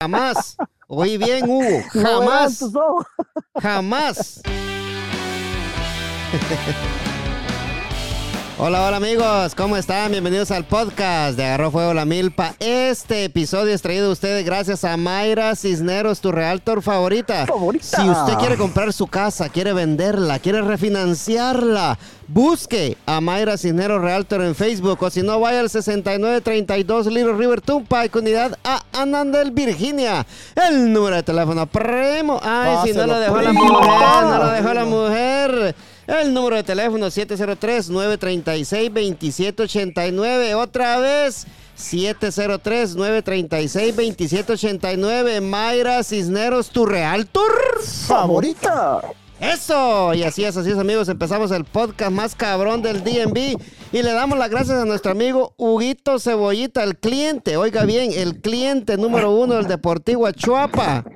Jamás. Oí bien, Hugo. Jamás. Jamás. Hola, hola amigos, ¿cómo están? Bienvenidos al podcast de Agarró Fuego la Milpa. Este episodio es traído a ustedes gracias a Mayra Cisneros, tu realtor favorita. Favorita. Si usted quiere comprar su casa, quiere venderla, quiere refinanciarla, busque a Mayra Cisneros Realtor en Facebook o si no, vaya al 6932 Little River Turnpike, unidad a Anandel, Virginia. El número de teléfono primo. Ay, si no Páselo, lo dejó la mujer, no lo dejó la mujer. El número de teléfono 703-936-2789. Otra vez, 703-936-2789. Mayra Cisneros, tu realtor. Favorita. Eso, y así es, así es amigos, empezamos el podcast más cabrón del DNB y le damos las gracias a nuestro amigo Huguito Cebollita, el cliente, oiga bien, el cliente número uno del Deportivo Achuapa.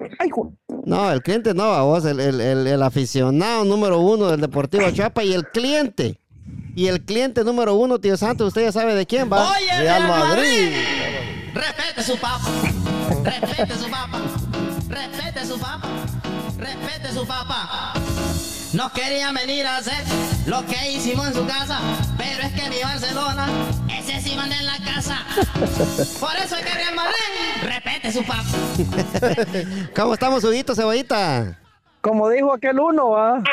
No, el cliente no, a vos, el, el- el- el aficionado número uno del Deportivo Achuapa y el cliente. Y el cliente número uno, tío Santos, usted ya sabe de quién va. Oye, Real Madrid. Respete su papa. Respete su papa. Respete su papa. Respete su papa. No quería venir a hacer lo que hicimos en su casa, pero es que mi Barcelona, ese sí manda en la casa. Por eso es que Real Madrid, respete su papa. ¿Cómo estamos, Huguito Cebollita? Como dijo aquel uno.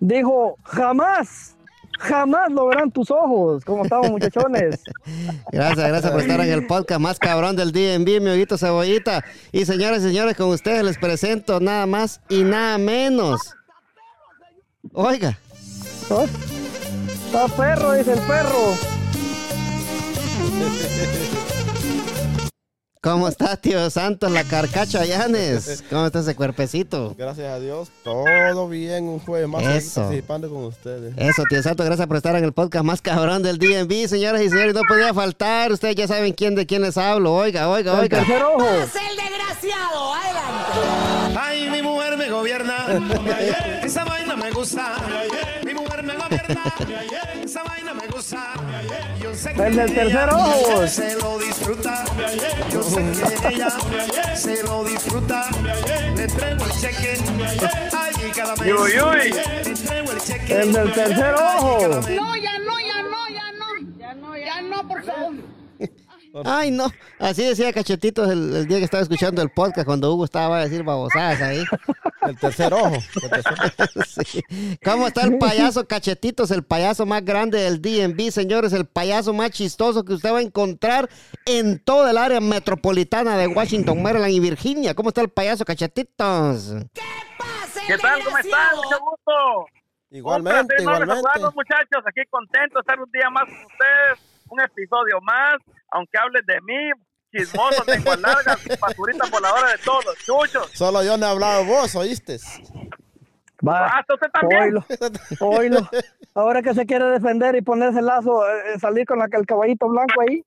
Dijo, jamás, jamás lo verán tus ojos. ¿Cómo estamos, muchachones? Gracias, gracias por estar en el podcast más cabrón del DNB, mi Huguito Cebollita. Y señores y señores, con ustedes les presento nada más y nada menos. Oiga. Está perro, dice el perro. ¿cómo está, tío Santos, la carcacha Llanes? ¿Cómo está ese cuerpecito? Gracias a Dios, todo bien, un jueves más Eso. participando con ustedes. Eso, tío Santos, gracias por estar en el podcast más cabrón del DNB, señoras y señores, no podía faltar. Ustedes ya saben quién de quién les hablo. Oiga, oiga, El oiga. tercer ojo. el desgraciado, adelante. Esa vaina me gusta. Mi mujer me gobierna. Esa vaina me gusta. Yo sé que El tercer ojo. Se lo disfruta. Yo sé que ella se lo disfruta. Le traigo el cheque. Ay, y cada mes. Le traigo el cheque. El del tercer ojo. No, ya no, ya no, ya no. Ya no, ya no, por favor. Ay, no. Así decía Cachetitos el, el día que estaba escuchando el podcast cuando Hugo estaba a decir babosadas ahí. El tercer ojo. el tercer- Sí. ¿Cómo está el payaso Cachetitos? El payaso más grande del DNB, señores. El payaso más chistoso que usted va a encontrar en toda el área metropolitana de Washington, Maryland y Virginia. ¿Cómo está el payaso Cachetitos? ¿Qué tal? ¿Cómo están? Mucho gusto. Igualmente, igualmente. muchachos. Aquí contento de estar un día más con ustedes. Un episodio más. Aunque hables de mí, chismoso, lengua larga, basurita voladora de todos chuchos. Solo yo no he hablado vos, ¿oíste? Va. Hasta usted también. Oílo, oílo. Ahora que se quiere defender y ponerse el lazo, eh, salir con la, el caballito blanco ahí.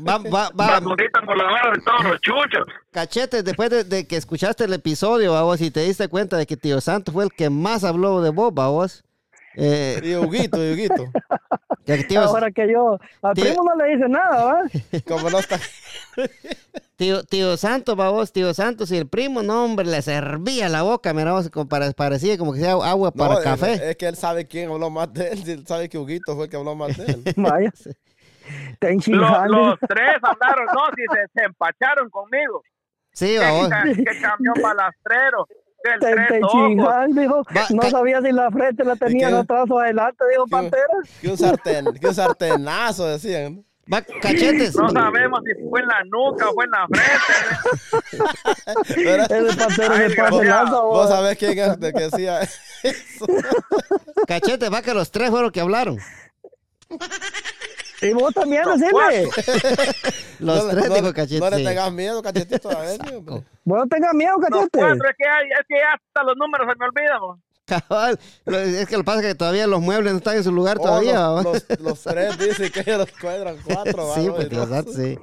Va, va, va. Basurita voladora de todos los chuchos. Cachete, después de, de que escuchaste el episodio, a vos, y te diste cuenta de que Tío Santos fue el que más habló de vos, a vos. Eh, Y Huguito, y Huguito. Ahora que yo, al Tío- primo no le dice nada, ¿va? Como no está. tío, tío Santos, va vos, Tío Santos y el primo, no, hombre, le servía la boca, mira, vos, como para- parecía como que sea agua para No, café. Es, es que él sabe quién habló más de él. Él sabe que Huguito fue el que habló más de él. Vaya. Los, los tres hablaron, no, si se, se empacharon conmigo. Sí, va vos. Que, que camión balastrero. Que el Te, tres te ojos. chingan, dijo. Va, no sabía si la frente la tenía atrás o adelante, dijo. Pantera. Que un sartén, que un sartenazo decían. Va, cachetes. No sabemos si fue en la nuca o fue en la frente. Pero- El se pasa lanza, Vos sabés quién es el que decía eso. Cachetes, va que los tres fueron los que hablaron. Y vos también, decirle. Los no, tres, no- dijo Cachete. No le tengas miedo, cachetito, a ver. hombre. Vos no tengas miedo, Los cachete. cuatro, es que, hay, es que hasta los números se me olvidan. Cabal. Es que lo que pasa es que todavía los muebles no están en su lugar Oh, todavía. los, los, los tres dicen que ellos los cuadran cuatro. Sí, va, pues, ¿no? Tío Santos, sí.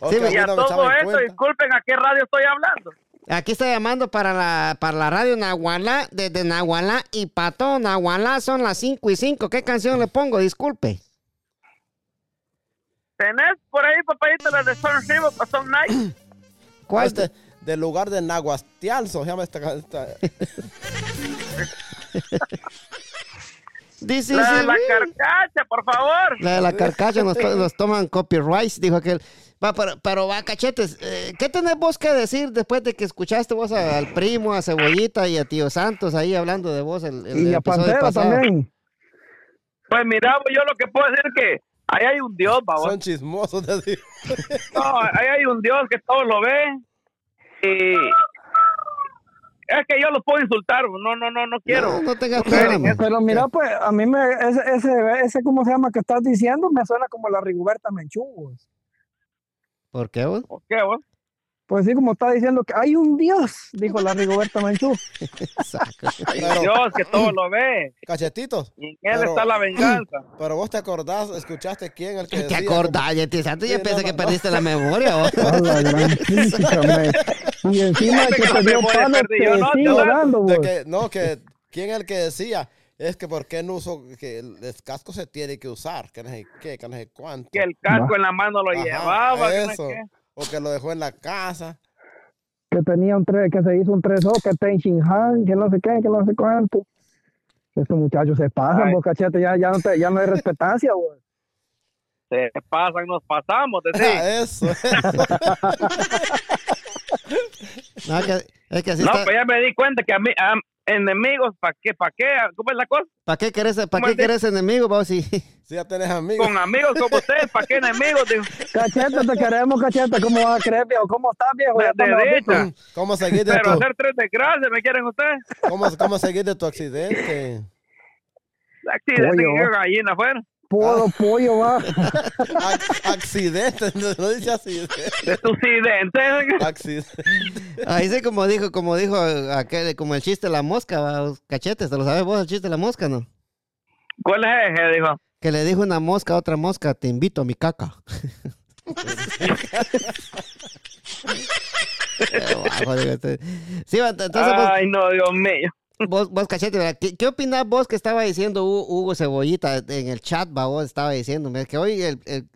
O Sí, Y a no todo esto, disculpen a qué radio estoy hablando. Aquí está llamando para la, para la radio Nahualá, desde Nahualá y Pato Nahualá son las 5 y 5. ¿Qué canción le pongo? Disculpe. ¿Tenés por ahí, papadito, la de Storm River, Storm Night? ¿Cuál? Este, del lugar de Nahuastialzo, se llama esta, esta- Dice, La de la carcacha, por favor. La de la carcacha nos, to- nos toman copyright, dijo aquel. Va, pero, pero va, cachetes, eh, ¿qué tenés vos que decir después de que escuchaste vos a- al primo, a Cebollita y a Tío Santos ahí hablando de vos el, el Y a episodio Pantera pasado? también. Pues mira, yo lo que puedo decir es que ahí hay un Dios, babos. son chismosos. te digo. No, ahí hay un Dios que todo lo ve. Y es que yo los puedo insultar, no, no, no, no quiero. No, no tengas problema. Pero mira, pues, a mí me, ese, ese, ese, ¿cómo se llama? Que estás diciendo, me suena como la Rigoberta Menchugos. ¿Por qué vos? ¿Por qué, vos? Pues sí, como está diciendo que hay un Dios, dijo la Rigoberta Menchú. Saco. Hay un Dios que todo lo ve. Cachetitos. Y en él Pero- está la venganza. Pero vos te acordás, escuchaste quién el que ¿Qué te decía acordás? Ya, Tío Santos, ya Sí, pensé no, que no, perdiste la memoria vos. La gran Y encima de que Ese te dio palo, te yo, ¿no? sigo dando, vos. que, no, que quién el que decía es que por qué no uso que el, casco se tiene que usar, que no sé qué, que no sé cuánto. Que el casco en la mano lo Ajá, llevaba. que no sé eso. qué. O que lo dejó en la casa. Que tenía un tres, que se hizo un 3 o que está en Xinjiang, que no sé qué, que no sé cuánto. Estos muchachos se pasan, vos, cachete, ya, ya, no te, ya no hay respetancia, vos. Se pasan, nos pasamos, de sí. Ah, eso, eso. No, que- es que así No, está. pues ya me di cuenta que a mí, a enemigos, ¿para qué? ¿Para qué? ¿Cómo es la cosa? ¿Para qué querés, para ¿Cómo qué de- querés enemigo vos? Sí. Si ya tenés amigos. Con amigos como ustedes, ¿para qué enemigos? Digo, Cachete, te queremos, cachete. ¿Cómo vas a creer, viejo? ¿Cómo estás, viejo? De, de. ¿Cómo seguir de Pero tu, hacer tres desgracias, ¿me quieren ustedes? cómo, cómo seguir de tu accidente? Accidente que gallina afuera. Pollo, pollo, va. Ac- accidente, no, dice accidente. Accidente. Accidente. Ahí sí, como dijo, como dijo aquel, como el chiste de la mosca, va, los cachetes, ¿te lo sabes vos el chiste de la mosca, no? ¿Cuál es ese? Dijo. Que le dijo una mosca a otra mosca, te invito a mi caca. Este. Sí, va, entonces vos, Ay, no, Dios mío. Vos, vos, cachete, ¿verdad? ¿qué, qué opinás vos que estaba diciendo Hu- Hugo Cebollita en el chat, va, vos estaba diciendo, mira, que hoy el, el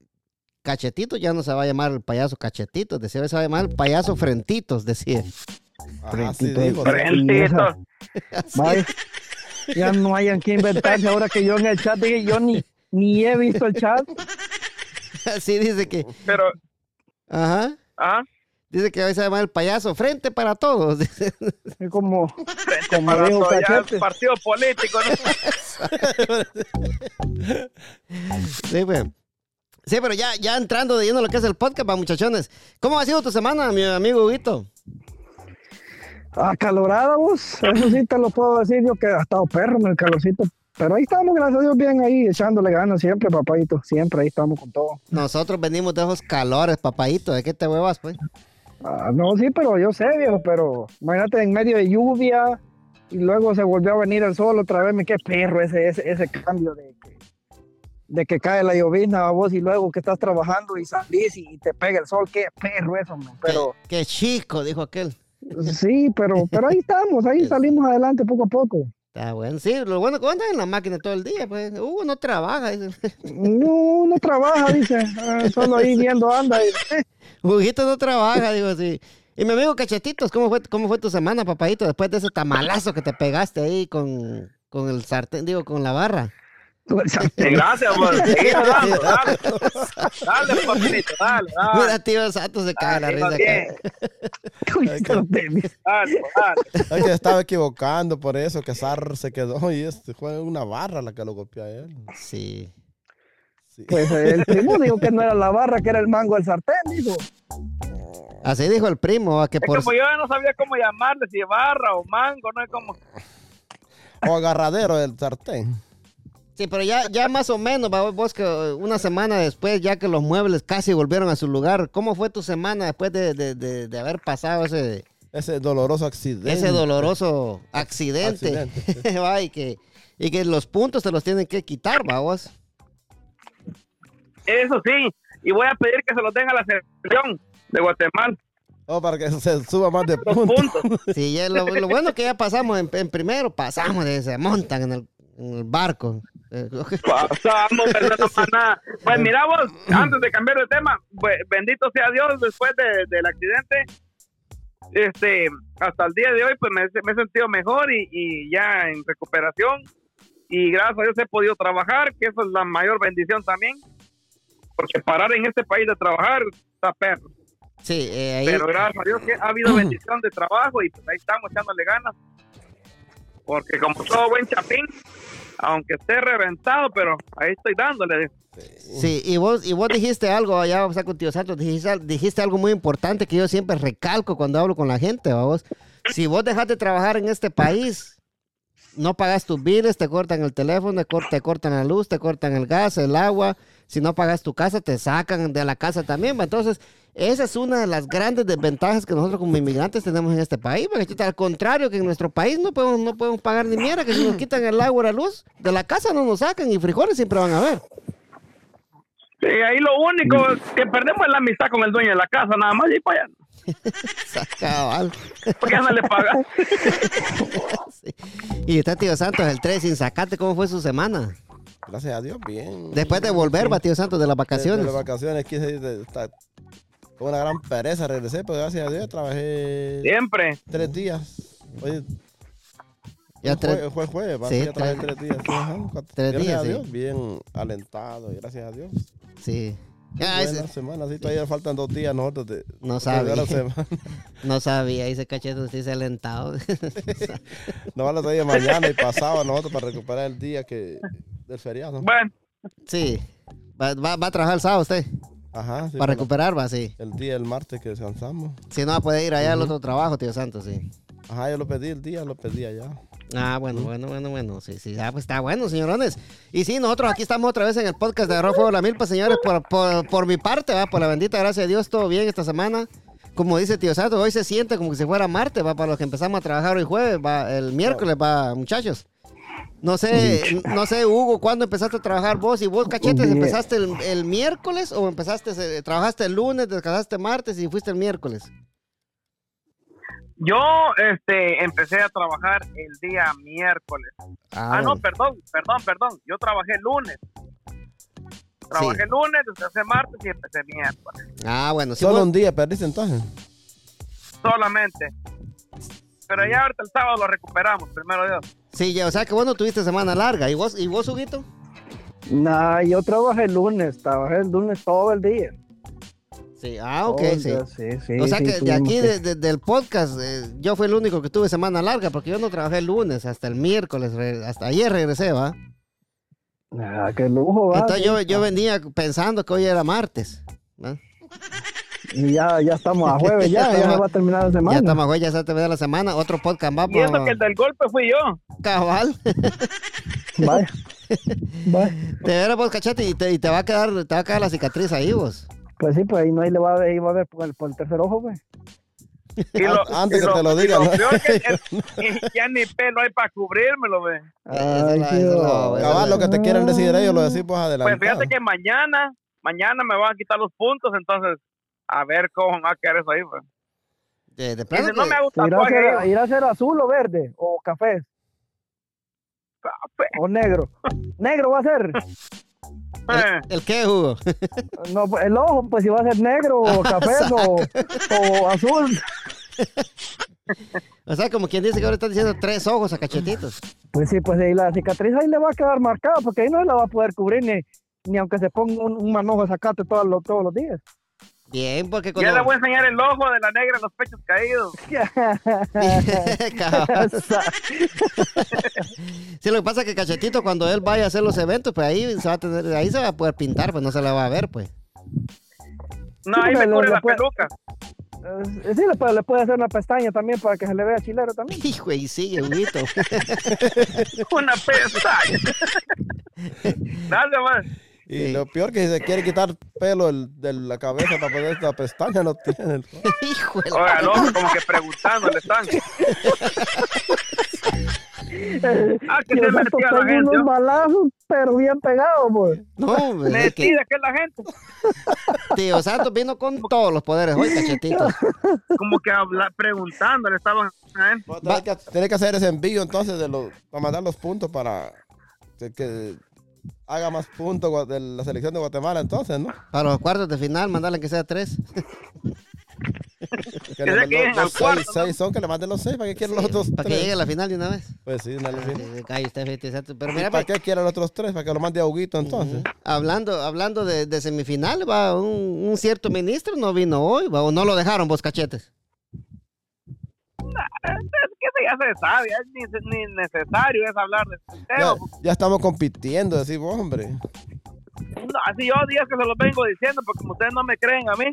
cachetito ya no se va a llamar el payaso cachetito, decía, se va a llamar el payaso frentitos, decía. Ajá, sí Frentito de dijo. Frentito. Vaya. Ya no hayan que inventarse. Ahora que yo en el chat dije, yo ni, ni he visto el chat. Así dice que, Pero, ajá, ah, dice que hoy se va a llamar el payaso frente para todos. Es como, Como para dijo todo partido político. ¿no? Sí, pues. Sí, pero ya, ya entrando de lleno lo que es el podcast, muchachones. ¿Cómo ha sido tu semana, mi amigo Huguito? acalorada, vos. Eso sí te lo puedo decir yo que ha estado perro en el calorcito. Pero ahí estamos, gracias a Dios, bien ahí, echándole ganas siempre, papadito. Siempre ahí estamos con todo. Nosotros venimos de esos calores, papadito. ¿De qué te huevas, pues? Ah, no, sí, pero yo sé, viejo, pero imagínate en medio de lluvia y luego se volvió a venir el sol otra vez. Me qué perro ese, ese, ese cambio de que, de que cae la llovizna a vos y luego que estás trabajando y salís y, y te pega el sol. Qué perro eso, man. Pero Qué, qué chico, dijo aquel. sí, pero, pero ahí estamos, ahí salimos adelante poco a poco. Está bueno. Sí, lo bueno es que anda en la máquina todo el día, pues. Hugo no trabaja. dice. No, no trabaja, dice, ah, solo ahí viendo anda. Huguito no trabaja, digo así. Y mi amigo Cachetitos, ¿cómo fue, ¿cómo fue tu semana, papadito? Después de ese tamalazo que te pegaste ahí con, con el sartén, digo, con la barra. Sí, gracias, por seguir dando, dale. Dale, papito, dale, dale. Mira, tío Santos se caga la risa acá. Dale, Dale, que estaba equivocando por eso, que Sar se quedó y este fue una barra la que lo golpeó a él. Sí. Sí. Pues el primo dijo que no era la barra, que era el mango del sartén, dijo. Así dijo el primo, a que Es por... como yo no sabía cómo llamarle, si barra o mango, no es como. O agarradero del sartén. Sí, pero ya, ya más o menos, va, vos que eh, una semana después, ya que los muebles casi volvieron a su lugar, ¿cómo fue tu semana después de, de- de- de haber pasado ese, Ese doloroso accidente. ese doloroso accidente? Accidente, Va, y, que, y que los puntos te los tienen que quitar, va, vos. Eso sí, y voy a pedir que se los den a la selección de Guatemala. Oh, para que se suba más de puntos. Sí, ya lo, lo bueno que ya pasamos en, en primero, pasamos, de, se montan en el, en el barco. Eh, Pasamos, pero no pasa nada. Pues mira vos, antes de cambiar de tema, pues, bendito sea Dios, después de- del accidente, este, hasta el día de hoy, pues me, me he sentido mejor y, y ya en recuperación. Y gracias a Dios he podido trabajar, que eso es la mayor bendición también. Porque parar en este país de trabajar está perro. Sí, eh, ahí. Pero gracias a Dios que ha habido bendición de trabajo y pues ahí estamos echándole ganas. Porque como todo buen chapín, aunque esté reventado, pero ahí estoy dándole. Sí, y vos, y vos dijiste algo allá, vamos a con Santos, dijiste, algo muy importante que yo siempre recalco cuando hablo con la gente, ¿va vos. Si vos dejas de trabajar en este país, no pagas tus biles, te cortan el teléfono, te cortan la luz, te cortan el gas, el agua. Si no pagas tu casa, te sacan de la casa también. Entonces, esa es una de las grandes desventajas que nosotros como inmigrantes tenemos en este país. Porque al contrario que en nuestro país no podemos, no podemos pagar ni mierda, que si nos quitan el agua o la luz, de la casa no nos sacan y frijoles siempre van a haber. Sí, ahí lo único que perdemos es la amistad con el dueño de la casa, nada más y para allá. Cabal. Porque ya no le paga. Sí. Y usted, tío Santos, el 3 sin sacate, ¿cómo fue su semana? Gracias a Dios, bien. Después de volver, va, tío Santos, de las vacaciones. De, las vacaciones quise con una gran pereza. Regresé, pero gracias a Dios trabajé Siempre. tres días. Oye, Ya fue, tres- jueves, va, Sí, ya trabajé tres- tres días. sí, ajá, cuatro- tres gracias días, a sí. Dios, bien alentado, y gracias a Dios. Sí. Ah, ese- semana, sí, todavía faltan dos días nosotros de, No sabía. la semana. No sabía, dice cachete, usted alentado. Nos van a traer mañana y pasado nosotros para recuperar el día que del feriado. Bueno, sí. Va, va- va a trabajar el sábado usted, Ajá, sí, para recuperar, va, sí. El día del martes que descansamos. Si no, puede ir allá al otro trabajo, tío Santos, sí. Ajá, yo lo pedí el día, lo pedí allá. Ah, bueno, bueno, bueno, bueno. Sí, sí, ah, pues está bueno, señorones. Y sí, nosotros aquí estamos otra vez en el podcast de Arroz Fuego La Milpa, señores, por, por, por mi parte, va, por la bendita gracia de Dios, todo bien esta semana. Como dice tío Santos, hoy se siente como que si fuera martes, va, para los que empezamos a trabajar hoy jueves, va, el miércoles, va, muchachos. No sé, no sé, Hugo, ¿cuándo empezaste a trabajar vos? ¿Y vos, cachetes, Bien. empezaste el, el miércoles o empezaste, eh, trabajaste el lunes, descansaste martes y fuiste el miércoles? yo este, empecé a trabajar el día miércoles. Ah, no, bueno. perdón, perdón, perdón. Yo trabajé el lunes. Trabajé Sí. el lunes, descansé martes y empecé miércoles. Ah, bueno, si Solo vos- un día perdiste entonces. Solamente. Pero ya ahorita el sábado lo recuperamos, primero Dios. Sí, ya, o sea que vos no tuviste semana larga. ¿Y vos, y vos Huguito? Nah, yo trabajé el lunes, trabajé el lunes todo el día. Sí, ah, ok, sí. día, sí, sí, o sea sí, que de aquí, que- de- de- del podcast, eh, yo fui el único que tuve semana larga porque yo no trabajé el lunes, hasta el miércoles, hasta ayer regresé, ¿va? Ah, qué lujo, va. Entonces yo, yo venía pensando que hoy era martes. ¿va? Y ya, ya estamos a jueves, ya, Ya ya, va a terminar la semana. Ya estamos, güey, ya se te ve la semana, otro podcast más, Y eso que el del golpe fui yo. cabal. Vaya. Vaya. te verás vos, cachete, y te, y te va a quedar, te va a quedar la cicatriz ahí, vos. Pues sí, pues ahí no ahí le va a ver, ahí va a ver por el, por el tercer ojo, pues. Y lo- An- antes que te lo digan, y ¿no? peor que es- que ya ni pelo hay para cubrirmelo, ve. Esa Ay, va. esa Cabal, lo que te quieren decir ellos lo decís pues adelante. Pues fíjate que mañana, mañana me van a quitar los puntos, entonces a ver cómo va a quedar eso ahí, pues. De, no me hago ¿Irá a, tatuaje, ser, digo, irá a ser azul o verde? ¿O café? "Café". ¿O negro? ¿Negro va a ser? Eh, ¿El qué, Hugo? No, pues, el ojo, pues si va a ser negro o café o, o azul. o sea, como quien dice que ahora están diciendo tres ojos a cachetitos. Pues sí, pues ahí la cicatriz ahí le va a quedar marcada porque ahí no la va a poder cubrir ni, ni aunque se ponga un, un manojo de zacate todos los, todos los días. Bien, porque Ya cuando... le voy a enseñar el ojo de la negra en los pechos caídos. Sí, lo que pasa es que Cachetito, cuando él vaya a hacer los eventos, pues ahí se va a tener, ahí se va a poder pintar, pues no se la va a ver, pues. No, ahí me cubre la puede- peluca. Eh, sí, le puede, le puede hacer una pestaña también para que se le vea chilero también. Hijo, y sigue, Huguito. Una pestaña. Gracias, man. Y Sí. lo peor que si se quiere quitar pelo el- de la cabeza para poner la pestaña, no tiene. Hijo, de la- Oiga, loco, como que preguntándole están. Ah, que se metía la gente. unos ¿no? balazos, pero bien pegado, pues. No, hombre, Metida que es la gente. Tío Santos vino con todos los poderes hoy, Cachetito. Como que habla, preguntándole estaban a él. Tiene que, tiene que hacer ese envío entonces de los, para mandar los puntos para que, que haga más puntos de la selección de Guatemala entonces, ¿no? Para los cuartos de final, mandarle que sea tres. Que Que le manden los al cuarto, seis, seis son, que le manden los seis. ¿Para qué quieren los otros Para que tres? llegue a la final de una vez. Pues sí, una vez. Exacto. Pero mira, ¿Para pues, qué quieren los otros tres? Para que lo mande a Huguito entonces. hablando, hablando de, de semifinal, va, un, un cierto ministro no vino hoy, va, o no lo dejaron vos cachetes. Es que eso ya se sabe, es ni, ni necesario es hablar de este Ya, tema. ya estamos compitiendo, decís vos, hombre. No, así yo días que se los vengo diciendo, porque como ustedes no me creen a mí,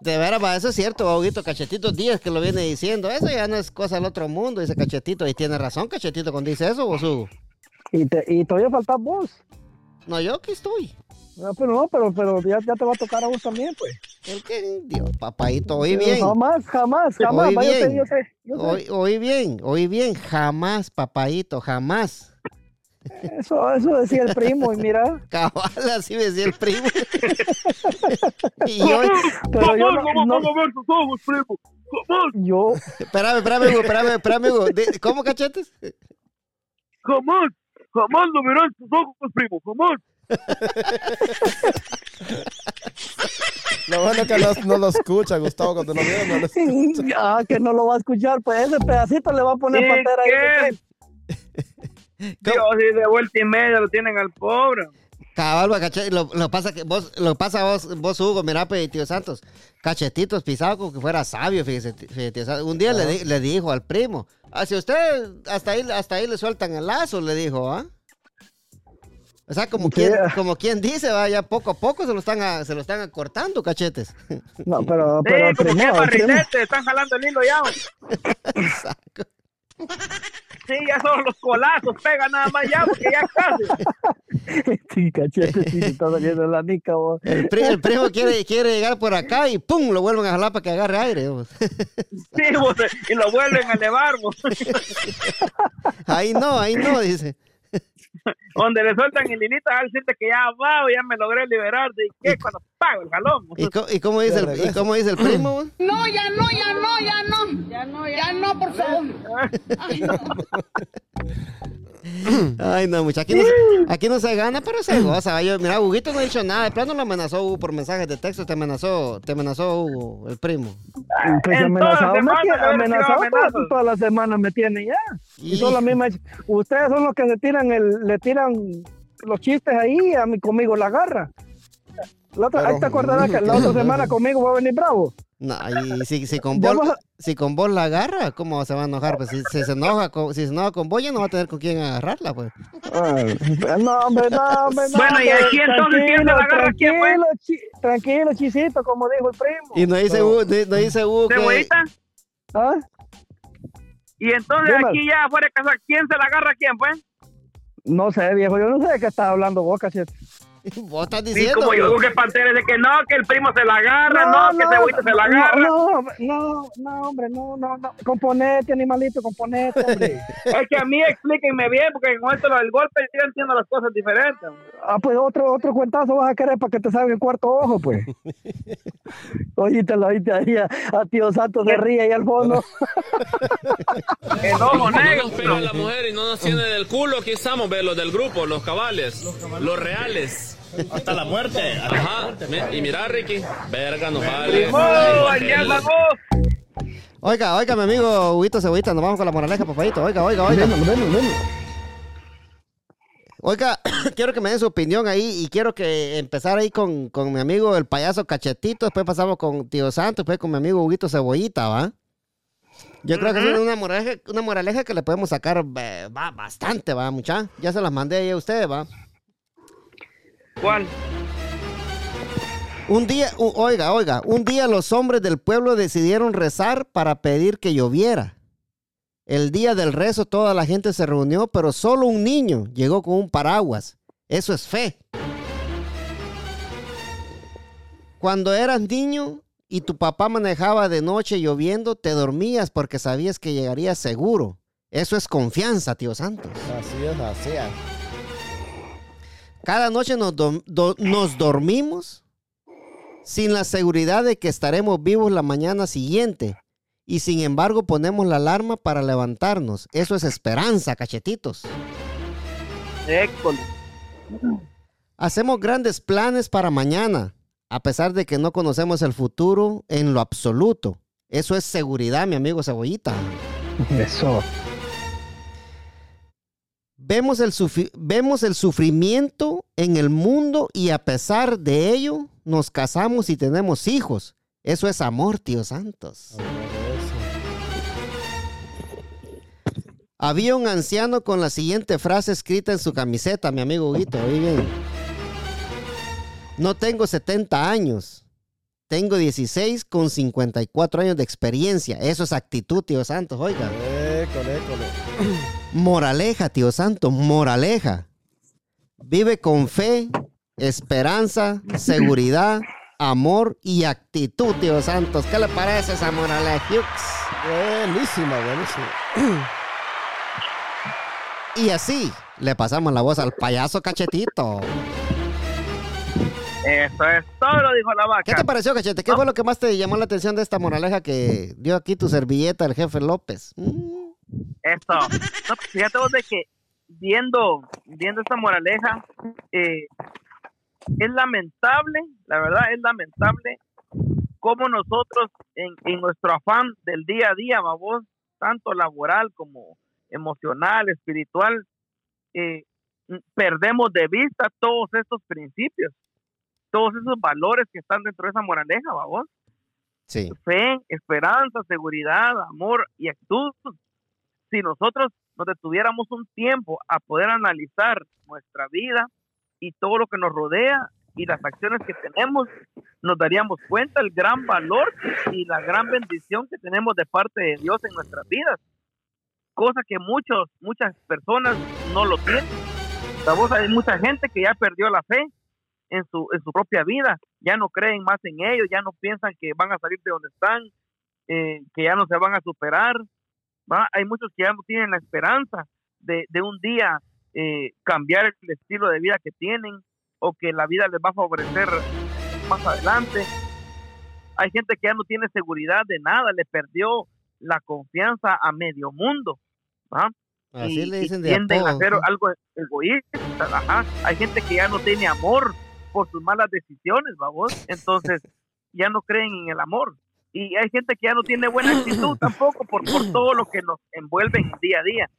De veras, eso es cierto, Auguito, Cachetito Díaz que lo viene diciendo. Eso ya no es cosa del otro mundo, dice Cachetito. Y tiene razón, Cachetito, cuando dice eso, vos, Hugo. Y, te, y todavía falta vos. No, yo aquí estoy. No, pero no, pero, pero ya, ya te va a tocar a vos también, pues. El que, Dios, papadito, oí bien. Jamás, jamás, jamás. Sé, bien. yo sé. Oí, oí bien, oí bien. Jamás, papadito, jamás. Eso, eso decía el primo, y mira. Cabal, así decía el primo. y yo, Pero yo no, no- a ver tus ojos, primo. Yo, espérame, espérame, Hugo, espérame, espérame, ¿Cómo, Cachetes? jamás, jamás lo verán tus ojos, primo, jamás. Lo bueno es que no, no lo escucha, Gustavo, cuando no viene, no lo escucha. ah, que no lo va a escuchar, pues ese pedacito le va a poner ¿Y pantera ahí. qué? Dios, y de vuelta y media lo tienen al pobre. Cabal, lo, lo pasa que vos, lo pasa vos, vos Hugo, mira, pues, tío Santos, cachetitos pisados como que fuera sabio, fíjese, tío Santos. Un día le, di- le dijo al primo, ah, si usted hasta ahí, hasta ahí le sueltan el lazo, le dijo, ¿ah? O sea, como Sí. quien, como quien dice, va, ya poco a poco se lo están, a- se lo están acortando, cachetes. No, pero, Sí, pero como que barrilete, están jalando el hilo ya. Sí, ya son los colazos, pega nada más ya, porque ya casi. sí, cachete, sí, te está saliendo la nica, vos. El, pri- el primo quiere, quiere llegar por acá y ¡pum! lo vuelven a jalar para que agarre aire. vos. Sí, vos, y lo vuelven a elevar, vos. Ahí no, ahí no, dice. Donde le sueltan el hilito, al siente que ya va, ya me logré liberar. ¿Y qué? Cuando pago el jalón. ¿Y, co- y cómo dice el, y cómo dice el primo? No, ya no, ya no, ya no. Ya no, ya no, por favor. Ay, no. Ay, no, muchachos. Aquí, no se- aquí no se gana, pero se goza. Yo, mira, Huguito no ha dicho nada. De plano lo amenazó Hugo por mensajes de texto. Te amenazó, te amenazó Hugo, el primo. Pues amenazado, las me amenazado tirado todas, las semanas me tiene ya. Y Y- son las mismas. Ustedes son los que se tiran el, le tiran los chistes ahí, a mí conmigo la agarra. La otra, Pero- ahí te acordarás que la otra semana conmigo va a venir bravo. No, y si, si con vos, si con vos la agarra, ¿cómo se va a enojar? Pues si, si se enoja con, si se enoja con vos, ya no va a tener con quién agarrarla, pues. Ay, no, hombre, no, hombre, no. Bueno, ¿y aquí entonces quién se la agarra a quién, pues? Tranquilo, chi- tranquilo, chisito, como dijo el primo. Y no dice Hugo, no no dice que... ¿Ah? Y entonces Dime. aquí ya fuera de casa, ¿quién se la agarra a quién, pues? No sé, viejo, yo no sé de qué estás hablando vos, cachete. Vos estás Sí, diciendo... como yo digo que Pantera es de que no, que el primo se la agarra, no, que Cebollita se la agarra. No, no, no, hombre, no, no, no. Componete, animalito, componete, hombre. Es que a mí explíquenme bien, porque con esto del golpe yo entiendo las cosas diferentes. Ah, pues otro, otro cuentazo vas a querer para que te salga el cuarto ojo, pues. Oíste, lo oíste ahí a, a tío Santo se ríe ahí al fondo. El ojo No negro. nos pega la mujer y no nos tiene del culo, aquí estamos, ve, los del grupo, los cabales, los reales. Hasta la muerte. hasta la Ajá, muerte. y mira, Ricky, verga, nos vale. ¡Oh, El- la voz! Oiga, oiga, mi amigo Huguito Cebollita, nos vamos con la moraleja, papadito. Oiga, oiga, oiga. Oiga, quiero que me den su opinión ahí y quiero que empezar ahí con, con mi amigo el payaso Cachetito, después pasamos con Tío Santo, después con mi amigo Huguito Cebollita, ¿va? Yo creo que es una moraleja, una moraleja que le podemos sacar eh, va, bastante, ¿va, mucha? Ya se las mandé ahí a ustedes, ¿va? ¿Cuál? Un día, oiga, oiga, un día los hombres del pueblo decidieron rezar para pedir que lloviera. El día del rezo toda la gente se reunió, pero solo un niño llegó con un paraguas. Eso es fe. Cuando eras niño y tu papá manejaba de noche lloviendo, te dormías porque sabías que llegaría seguro. Eso es confianza, tío Santos. Así es, así es. Cada noche nos, dom- do- nos dormimos sin la seguridad de que estaremos vivos la mañana siguiente. Y sin embargo ponemos la alarma para levantarnos. Eso es esperanza, cachetitos. École. Hacemos grandes planes para mañana, a pesar de que no conocemos el futuro en lo absoluto. Eso es seguridad, mi amigo Cebollita. Eso. Vemos el, vemos el sufrimiento en el mundo y a pesar de ello nos casamos y tenemos hijos. Eso es amor, tío Santos. Había un anciano con la siguiente frase escrita en su camiseta, mi amigo Huguito. No tengo 70 años. Tengo 16 con 54 años de experiencia. Eso es actitud, tío Santos, oiga. École, école. Moraleja, tío Santo, moraleja. Vive con fe, esperanza, seguridad, amor y actitud, tío Santos. ¿Qué le parece esa moraleja? Yux? Buenísima, buenísima. Y así le pasamos la voz al payaso cachetito. Eso es todo, dijo la vaca. ¿Qué te pareció, cachete? ¿Qué fue lo que más te llamó la atención de esta moraleja que dio aquí tu servilleta, el jefe López? Mm, Eso. No, pues fíjate vos de que viendo, viendo esta moraleja, eh, es lamentable, la verdad es lamentable cómo nosotros en, en nuestro afán del día a día, vos, tanto laboral como emocional, espiritual, eh, perdemos de vista todos estos principios, todos esos valores que están dentro de esa moraleja, vos Sí. fe, esperanza, seguridad, amor y actitud. Si nosotros nos detuviéramos un tiempo a poder analizar nuestra vida y todo lo que nos rodea y las acciones que tenemos, nos daríamos cuenta el gran valor y la gran bendición que tenemos de parte de Dios en nuestras vidas. Cosa que muchos, muchas personas no lo tienen. Sabemos, hay mucha gente que ya perdió la fe en su, en su propia vida, ya no creen más en ellos, ya no piensan que van a salir de donde están, eh, que ya no se van a superar. ¿Va? Hay muchos que ya no tienen la esperanza de, de un día eh, cambiar el estilo de vida que tienen o que la vida les va a favorecer más adelante. Hay gente que ya no tiene seguridad de nada, le perdió la confianza a medio mundo. ¿va? Así y, le dicen de tienden a hacer algo egoísta. Ajá. Hay gente que ya no tiene amor por sus malas decisiones, vamos. Entonces, ya no creen en el amor. Y hay gente que ya no tiene buena actitud tampoco por, por todo lo que nos envuelve en día a día.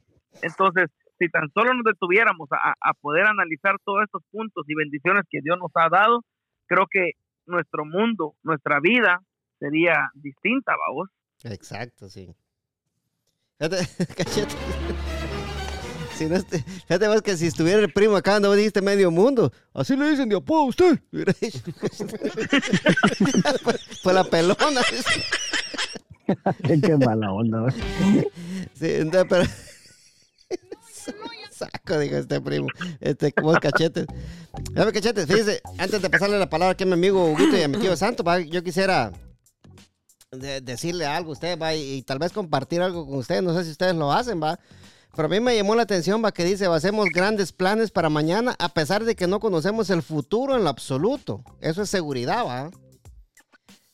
Entonces, si tan solo nos detuviéramos a, a poder analizar todos estos puntos y bendiciones que Dios nos ha dado, creo que nuestro mundo, nuestra vida sería distinta, vamos. Exacto, sí. Si no este- fíjate vos que si estuviera el primo acá, no dijiste medio mundo. Así le dicen de apodo a usted. Fue, fue la pelona. Qué mala onda. Sí, entonces, pero... Saco, dijo este primo. Este, como es cachetes. Ver, cachetes, fíjese, antes de pasarle la palabra aquí a mi amigo Huguito y a mi tío Santo, va, yo quisiera de- decirle algo a usted, va, y, y tal vez compartir algo con ustedes. No sé si ustedes lo hacen, va. Pero a mí me llamó la atención, va, que dice, hacemos grandes planes para mañana, a pesar de que no conocemos el futuro en lo absoluto. Eso es seguridad, va.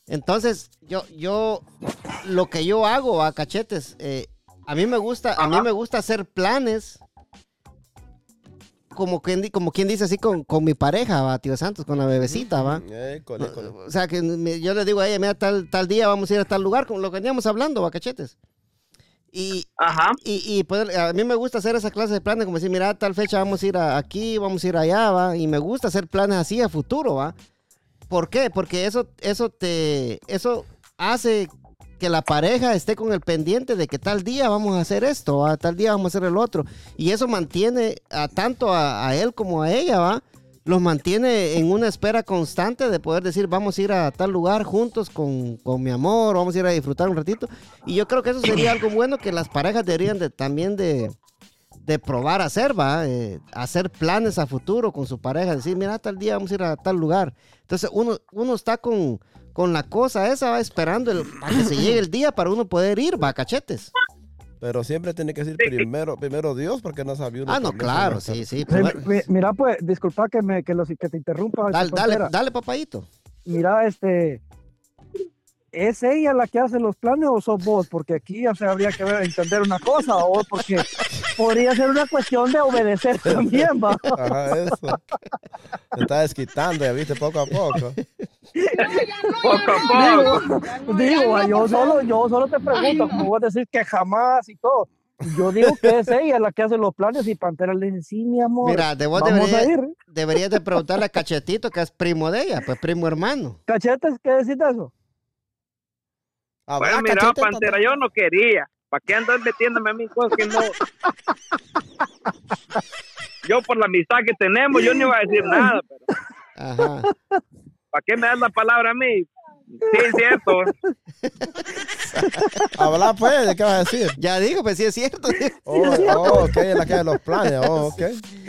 Entonces, yo, yo, lo que yo hago, va, cachetes, eh, a mí me gusta, a mí me gusta hacer planes como quien, como quien dice así con, con mi pareja, va, tío Santos, con la bebecita, va. École, école. O sea, que me- yo le digo a ella, mira, tal, tal día vamos a ir a tal lugar, como lo que veníamos hablando, va, cachetes. Y, Ajá. y, y pues, a mí me gusta hacer esa clase de planes, como decir, mira, tal fecha vamos a ir a- aquí, vamos a ir allá, va. Y me gusta hacer planes así a futuro, va. ¿Por qué? Porque eso, eso te, eso hace que la pareja esté con el pendiente de que tal día vamos a hacer esto, ¿va? tal día vamos a hacer el otro. Y eso mantiene a tanto a, a él como a ella, ¿va? Los mantiene en una espera constante de poder decir, vamos a ir a tal lugar juntos con, con mi amor, vamos a ir a disfrutar un ratito. Y yo creo que eso sería algo bueno que las parejas deberían de, también de, de probar a hacer, ¿va? Eh, hacer planes a futuro con su pareja, decir, mira, tal día vamos a ir a tal lugar. Entonces uno, uno está con, con la cosa esa, va esperando el, que se llegue el día para uno poder ir, va, cachetes. Pero siempre tiene que decir primero, primero Dios, porque no sabía uno. Ah, no, claro, sí, sí. Mi- Mira, pues, disculpa que, me, que, los, que te interrumpa. Dale, dale, dale, papayito. Mira, este. ¿Es ella la que hace los planes o sos vos? Porque aquí o sea, habría que ver, entender una cosa, o porque podría ser una cuestión de obedecer también, va. Ajá, eso. Se está desquitando, ya viste, poco a poco. Poco a poco. Digo, digo, ah, yo solo, yo solo te pregunto, como vos decís que jamás y todo. Yo digo que es ella la que hace los planes y Pantera le dice, sí, mi amor. Mira, de vos a deberías, de preguntarle a Cachetito, que es primo de ella, pues primo hermano. ¿Cachetes? ¿Qué decís de eso? Habrá Pues mira, cachete, Pantera, yo no quería. ¿Para qué andas metiéndome a mí cosas que no? Yo por la amistad que tenemos, yo no iba a decir nada. pero Ajá. ¿Para qué me das la palabra a mí? Sí, es cierto. Habla pues, ¿de qué vas a decir? Ya digo, pues sí es cierto. Oh, oh, ok, es la que de los planes, oh, ok.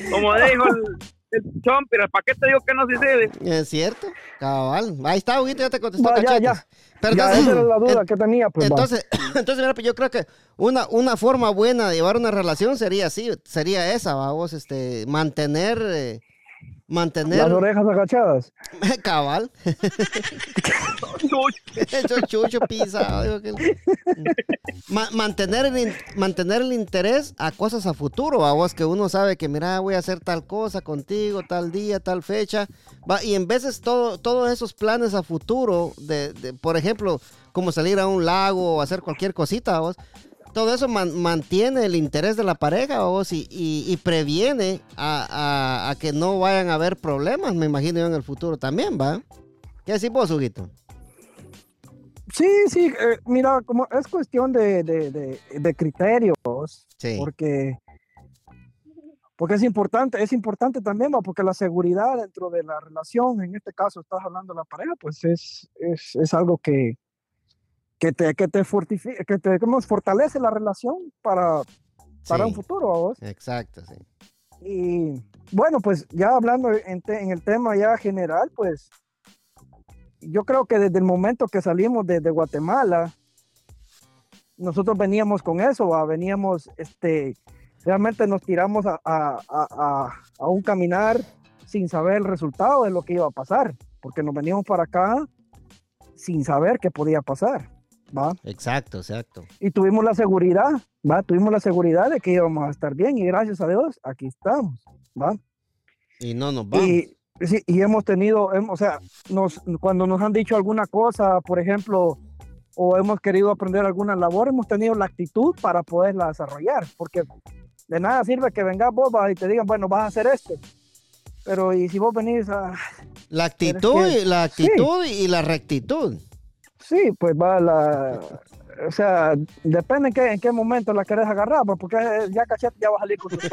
Como dijo el, el ¿para qué te digo que no sucede? Es cierto, cabal. Ahí está, Huguito, ya te contestó Va, ya, ya. Pero Ya, entonces, esa era la duda en- que tenía, pues, entonces, entonces, mira, pues yo creo que una, una forma buena de llevar una relación sería así, sería esa, vamos, este, mantener, eh, mantener, Las orejas agachadas. cabal, Eso es chucho que- Ma- mantener, el, mantener el interés a cosas a futuro, a vos que uno sabe que mira, voy a hacer tal cosa contigo, tal día, tal fecha, va, y en veces todo, todos esos planes a futuro, de, de, por ejemplo, como salir a un lago o hacer cualquier cosita, vos, todo eso man- mantiene el interés de la pareja vos, y, y- y previene a, a- a que no vayan a haber problemas, me imagino yo en el futuro también, ¿va? ¿Qué decís vos, Huguito? Sí, sí, eh, mira, como es cuestión de, de, de, de criterios, Sí. porque, porque es importante, es importante también, ¿va? porque la seguridad dentro de la relación, en este caso estás hablando de la pareja, pues es, es, es algo que, que te, que te fortifica, que te ¿cómo es? fortalece la relación para, para un Sí. futuro, ¿va vos? Exacto, sí. Y bueno, pues ya hablando en, te- en el tema ya general, pues yo creo que desde el momento que salimos de, de Guatemala, nosotros veníamos con eso, ¿va? veníamos, este, realmente nos tiramos a, a- a- a- a un caminar sin saber el resultado de lo que iba a pasar, porque nos veníamos para acá sin saber qué podía pasar, ¿va? Exacto, exacto. y tuvimos la seguridad, ¿va? Tuvimos la seguridad de que íbamos a estar bien y gracias a Dios aquí estamos, ¿va? Y no nos vamos. Y, sí, y hemos tenido, hem- o sea, nos, cuando nos han dicho alguna cosa, por ejemplo, o hemos querido aprender alguna labor, hemos tenido la actitud para poderla desarrollar, porque de nada sirve que vengas vos y te digan, bueno, vas a hacer esto. Pero y si vos venís a, La actitud, que- la actitud y la rectitud. Sí, pues va la. O sea, depende en qué, en qué momento la querés agarrar, pues, porque ya cachete ya va a salir con sus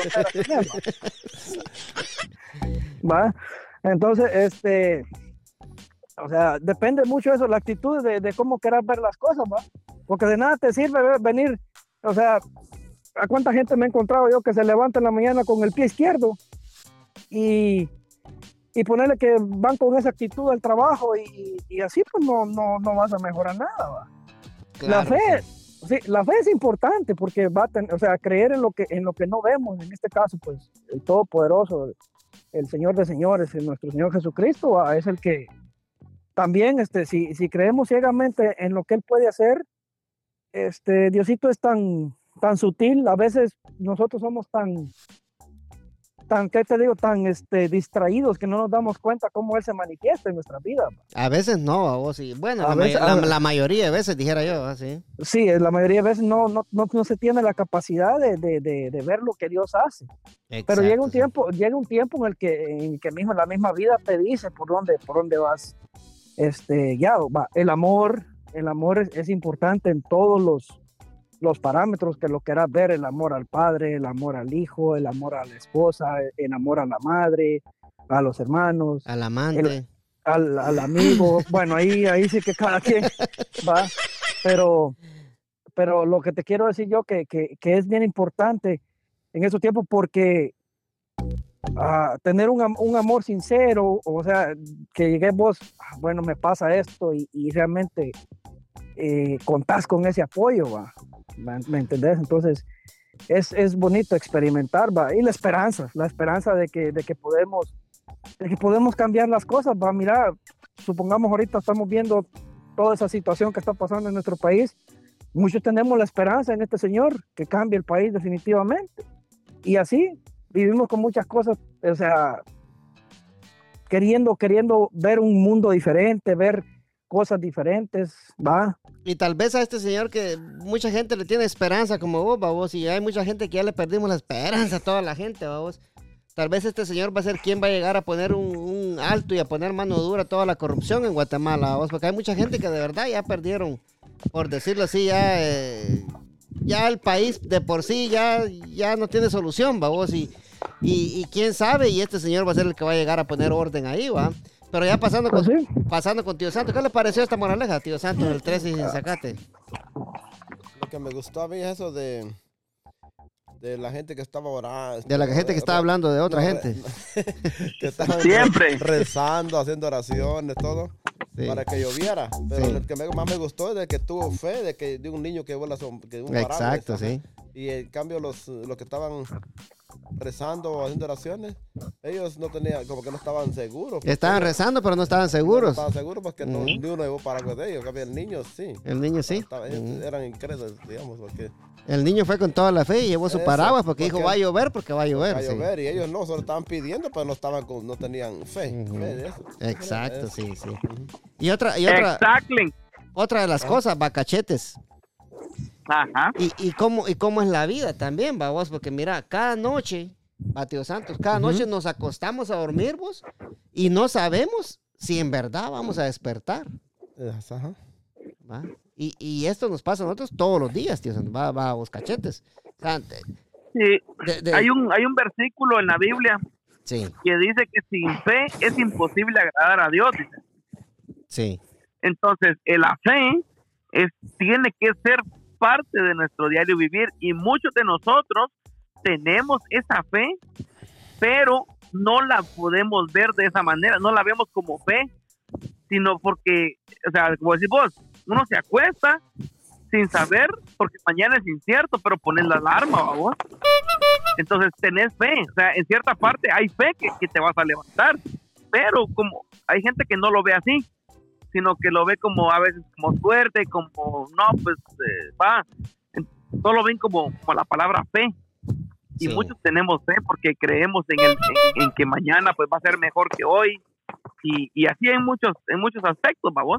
¿va? Entonces, este. O sea, depende mucho de eso, la actitud de, cómo querás ver las cosas, ¿va? Porque de nada te sirve venir. O sea, ¿a cuánta gente me he encontrado yo que se levanta en la mañana con el pie izquierdo y y ponerle que van con esa actitud al trabajo y, y así pues no, no, no vas a mejorar nada. la fe, sí, la fe es importante porque va a tener, o sea, creer en lo que en lo que no vemos, en este caso pues el todopoderoso, el Señor de señores, el nuestro Señor Jesucristo ¿va? es el que también este si, si creemos ciegamente en lo que él puede hacer, este Diosito es tan tan sutil, a veces nosotros somos tan tan, ¿qué te digo? Tan este, distraídos que no nos damos cuenta cómo Él se manifiesta en nuestra vida. A veces no, a vos sí. Bueno, la, veces- may- la- la mayoría de veces dijera yo, así. Sí, eh, la mayoría de veces no, no, no, no se tiene la capacidad de, de, de, de ver lo que Dios hace. Pero llega un tiempo, llega un tiempo en el que, en que mismo la misma vida te dice por dónde, por dónde vas este, guiado. Va, el amor, el amor es, es importante en todos los, los parámetros que lo quieras ver, el amor al padre, el amor al hijo, el amor a la esposa, el amor a la madre, a los hermanos, Al amante. al, al amigo. Bueno, ahí, ahí sí que cada quien va. Pero, pero lo que te quiero decir yo que, que, que es bien importante en esos tiempos porque ah, tener un, un amor sincero, o sea, que llegues vos, "Ah, bueno, me pasa esto y, y realmente eh, contás con ese apoyo, ¿va? ¿Me, entendés? Entonces, es, es bonito experimentar, ¿va? Y la esperanza, la esperanza de que, de que podemos de que podemos cambiar las cosas, va, mira, supongamos ahorita estamos viendo toda esa situación que está pasando en nuestro país, muchos tenemos la esperanza en este señor que cambie el país definitivamente. Y así vivimos con muchas cosas, o sea, queriendo, queriendo ver un mundo diferente, ver cosas diferentes, va. Y tal vez a este señor que mucha gente le tiene esperanza como vos, vos, y hay mucha gente que ya le perdimos la esperanza a toda la gente, vos. Tal vez este señor va a ser quien va a llegar a poner un, un alto y a poner mano dura a toda la corrupción en Guatemala, vos, porque hay mucha gente que de verdad ya perdieron, por decirlo así, ya, eh, ya el país de por sí ya, ya no tiene solución, vos, y, y, y quién sabe, y este señor va a ser el que va a llegar a poner orden ahí, va. Pero ya pasando con, Pues sí. pasando con Tío Santo, ¿qué le pareció esta moraleja, Tío Santo, del 13 y sin sacate? Lo que me gustó a mí es eso de, de la gente que estaba orando. De la gente que estaba hablando de otra gente. que estaban Siempre. rezando, haciendo oraciones, todo. Sí. Para que lloviera. Pero Sí. el que más me gustó es de que tuvo fe, de que de un niño que vuela que un Exacto, sí. Y en cambio los, los que estaban rezando haciendo oraciones, ellos no tenían, como que no estaban seguros. Estaban porque- rezando, pero no estaban No seguros. estaban seguros porque no, Ujú. ni uno llevó paraguas de ellos. El niño sí. El niño sí. Estaba- ellos Ujú. Eran incrédulos, digamos, porque El niño fue con toda la fe y llevó su paraguas porque dijo porque- va a llover porque va a llover. va a sí. llover y ellos no, solo estaban pidiendo, pero no estaban con, no tenían fe. Ujú. fe de eso. Exacto, sí, sí. Y otra, y otra, Exactly. otra de las cosas, bacachetes. Ajá. Y, y cómo, y cómo es la vida también, va vos, porque mira, cada noche, va Tío Santos, cada noche nos acostamos a dormir vos y no sabemos si en verdad vamos a despertar. Ajá. ¿va? Y, y esto nos pasa a nosotros todos los días, tío Santos, va, va a vos cachetes. O sea, de- Sí. de- de- Hay un, hay un versículo en la Biblia Sí, que dice que sin fe es imposible agradar a Dios. sí, Entonces, la fe es, tiene que ser parte de nuestro diario vivir y muchos de nosotros tenemos esa fe, pero no la podemos ver de esa manera, no la vemos como fe, sino porque, o sea, como decís vos, uno se acuesta sin saber, porque mañana es incierto, pero pones la alarma, ¿va vos. Entonces tenés fe, o sea, en cierta parte hay fe que, que te vas a levantar, pero como hay gente que no lo ve así, sino que lo ve como a veces como suerte, como no, pues eh, va, no lo ven como, como la palabra fe. Y Sí. muchos tenemos fe porque creemos en, el, en, en que mañana pues va a ser mejor que hoy y, y así en muchos en muchos aspectos, vamos.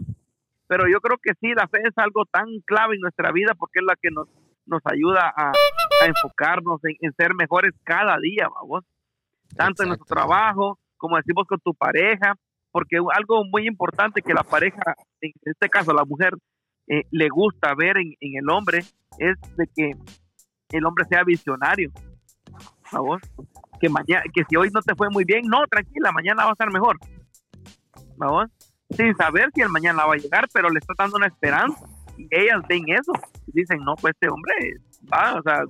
Pero yo creo que sí, la fe es algo tan clave en nuestra vida porque es la que nos, nos ayuda a, a enfocarnos en, en ser mejores cada día, vamos. Tanto en nuestro Exacto. trabajo, como decimos con tu pareja, porque algo muy importante que la pareja, en este caso la mujer, eh, le gusta ver en, el hombre es de que el hombre sea visionario. ¿Vamos? Que mañana, que si hoy no te fue muy bien, no, tranquila, mañana va a estar mejor. ¿Vamos? Sin saber si el mañana va a llegar, pero le está dando una esperanza. Y ellas ven eso. Y dicen, no, pues este hombre va, o sea,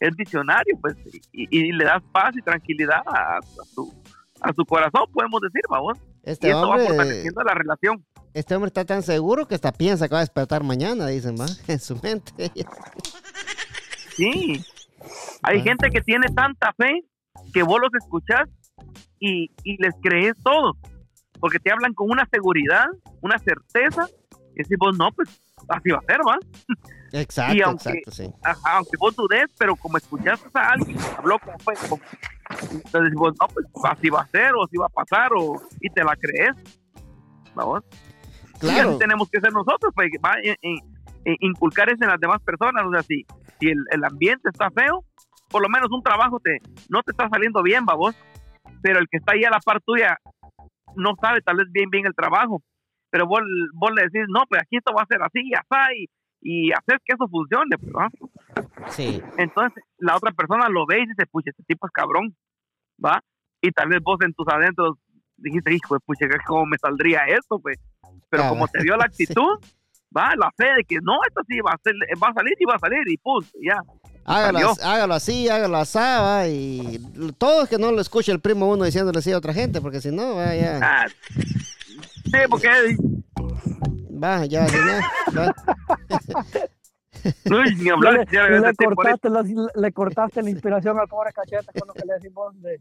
es visionario, pues, y, le das paz y tranquilidad a su, a su corazón, podemos decir, vamos. Y Este va hombre, fortaleciendo la relación. este hombre está tan seguro que hasta piensa que va a despertar mañana, dicen, va, en su mente. Sí. Hay Ah. gente que tiene tanta fe que vos los escuchás y, y les crees todo. Porque te hablan con una seguridad, una certeza. Y decís vos, no, pues así va a ser, ¿va? Exacto, Y aunque- exacto, sí. Ajá, aunque vos dudes, pero como escuchaste a alguien que habló con con- entonces vos, no, pues así va a ser, o así va a pasar, o, y te la crees. ¿Vamos? Y Claro. así tenemos que ser nosotros, pues, va, en- en- inculcar eso en las demás personas. O sea, si, si el, el ambiente está feo, por lo menos un trabajo te no te está saliendo bien, vos pero el que está ahí a la par tuya no sabe tal vez bien bien el trabajo. Pero vos, vos le decís, no, pues aquí esto va a ser así, así, y, y haces que eso funcione, pues, ¿va? Sí, Entonces la otra persona lo ve y dice, pucha, este tipo es cabrón, ¿va? Y tal vez vos en tus adentros dijiste, hijo de pucha, ¿cómo me saldría esto, pues? Pero Ah, como te dio la actitud, va, la fe de que no, esto sí va a, ser, va a salir y va a salir y punto, ya. hágalo, hágalo así, hágalo así, va, y todo es que no lo escuche el primo uno diciéndole así a otra gente, porque si no, va, ya, Ah, sí, porque va, ya, no, va. uy, ni Le, hablar, ya le de- cortaste, la, le cortaste la inspiración al pobre cachete con lo que le decimos de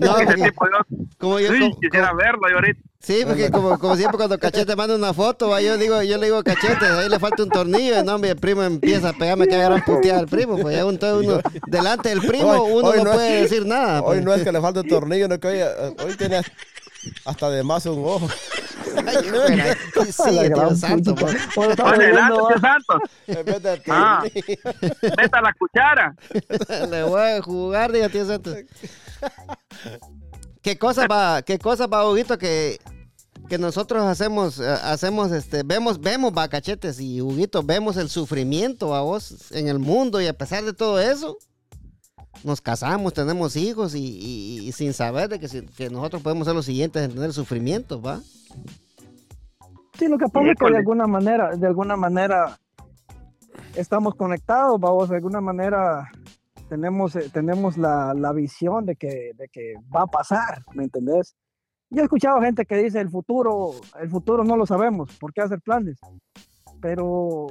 No, Ese porque tipo, yo, como yo, sí, como- quisiera como- verlo yo ahorita. sí, porque como, como siempre cuando Cachete manda una foto, va, yo digo, yo le digo Cachete, ahí le falta un tornillo, y no, mi primo empieza a pegarme que gran puteada al primo, pues ya entonces uno, delante del primo, Hoy- uno hoy no, no es- puede decir nada. Hoy pues. no es que le falte un tornillo, no es que hoy, hoy tiene hasta de más un ojo. Ay, espera, sí, Adelante, tío Santos. Ah. la cuchara. Le voy a jugar, diga tío Santos. ¿Qué cosa va, qué cosa va, Huguito, que, que nosotros hacemos, eh, hacemos, este, vemos, vemos, va, cachetes y Huguito, vemos el sufrimiento a vos en el mundo y a pesar de todo eso, nos casamos, tenemos hijos y, y- y sin saber de que, si- que nosotros podemos ser los siguientes en tener sufrimiento, va. Sí, lo que pasa es que de alguna manera, de alguna manera estamos conectados, vamos, de alguna manera tenemos, eh, tenemos la, la visión de que, de que va a pasar, ¿me entendés? Yo he escuchado gente que dice el futuro, el futuro no lo sabemos, ¿por qué hacer planes? Pero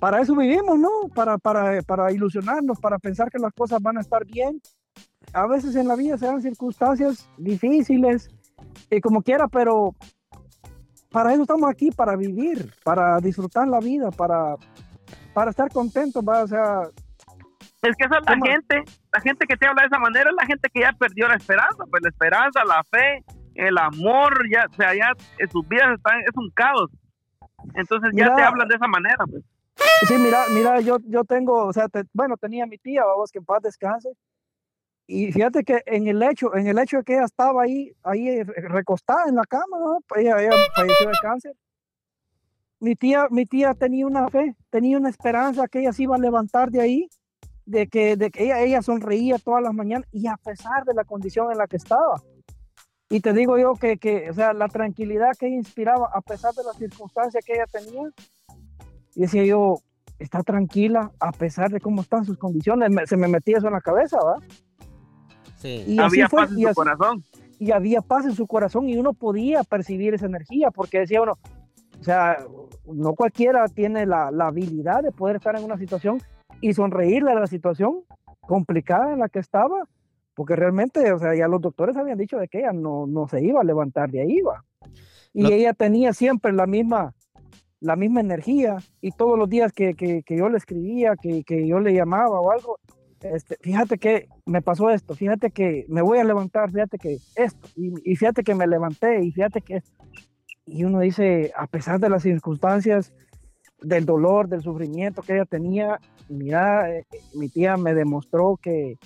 para eso vivimos, ¿no? Para, para, para ilusionarnos, para pensar que las cosas van a estar bien. A veces en la vida se dan circunstancias difíciles y como quiera, pero para eso estamos aquí, para vivir, para disfrutar la vida, para, para estar contentos, ¿va? o sea, Es que esa es la ¿Cómo? gente, la gente que te habla de esa manera es la gente que ya perdió la esperanza, pues la esperanza, la fe, el amor, ya, o sea, ya en sus vidas están, es un caos. Entonces ya Mira. te hablan de esa manera, pues. Sí, mira, mira, yo, yo tengo, o sea, te- bueno, tenía mi tía, vamos, que en paz descanse, y fíjate que en el hecho, en el hecho de que ella estaba ahí, ahí recostada en la cama, ¿no? Pues ella, ella falleció de cáncer. Mi tía, mi tía tenía una fe, tenía una esperanza que ella se iba a levantar de ahí, de que, de que ella, ella sonreía todas las mañanas y a pesar de la condición en la que estaba. Y te digo yo que, que, o sea, la tranquilidad que ella inspiraba a pesar de las circunstancias que ella tenía, y decía yo, está tranquila a pesar de cómo están sus condiciones. Me- se me metía eso en la cabeza, ¿va? Sí. Y así Había fue, paz en y su así- corazón. y había paz en su corazón y uno podía percibir esa energía porque decía uno, o sea, no cualquiera tiene la, la habilidad de poder estar en una situación y sonreírle a la situación complicada en la que estaba, porque realmente, o sea, ya los doctores habían dicho de que ella no, no se iba a levantar de ahí, va. Y Lo- ella tenía siempre la misma, la misma energía y todos los días que, que- que yo le escribía, que, que yo le llamaba o algo, este, fíjate que me pasó esto, fíjate que me voy a levantar, fíjate que esto, y, y fíjate que me levanté, y fíjate que esto. Y uno dice, a pesar de las circunstancias, del dolor, del sufrimiento que ella tenía, mira, eh, mi tía me demostró que,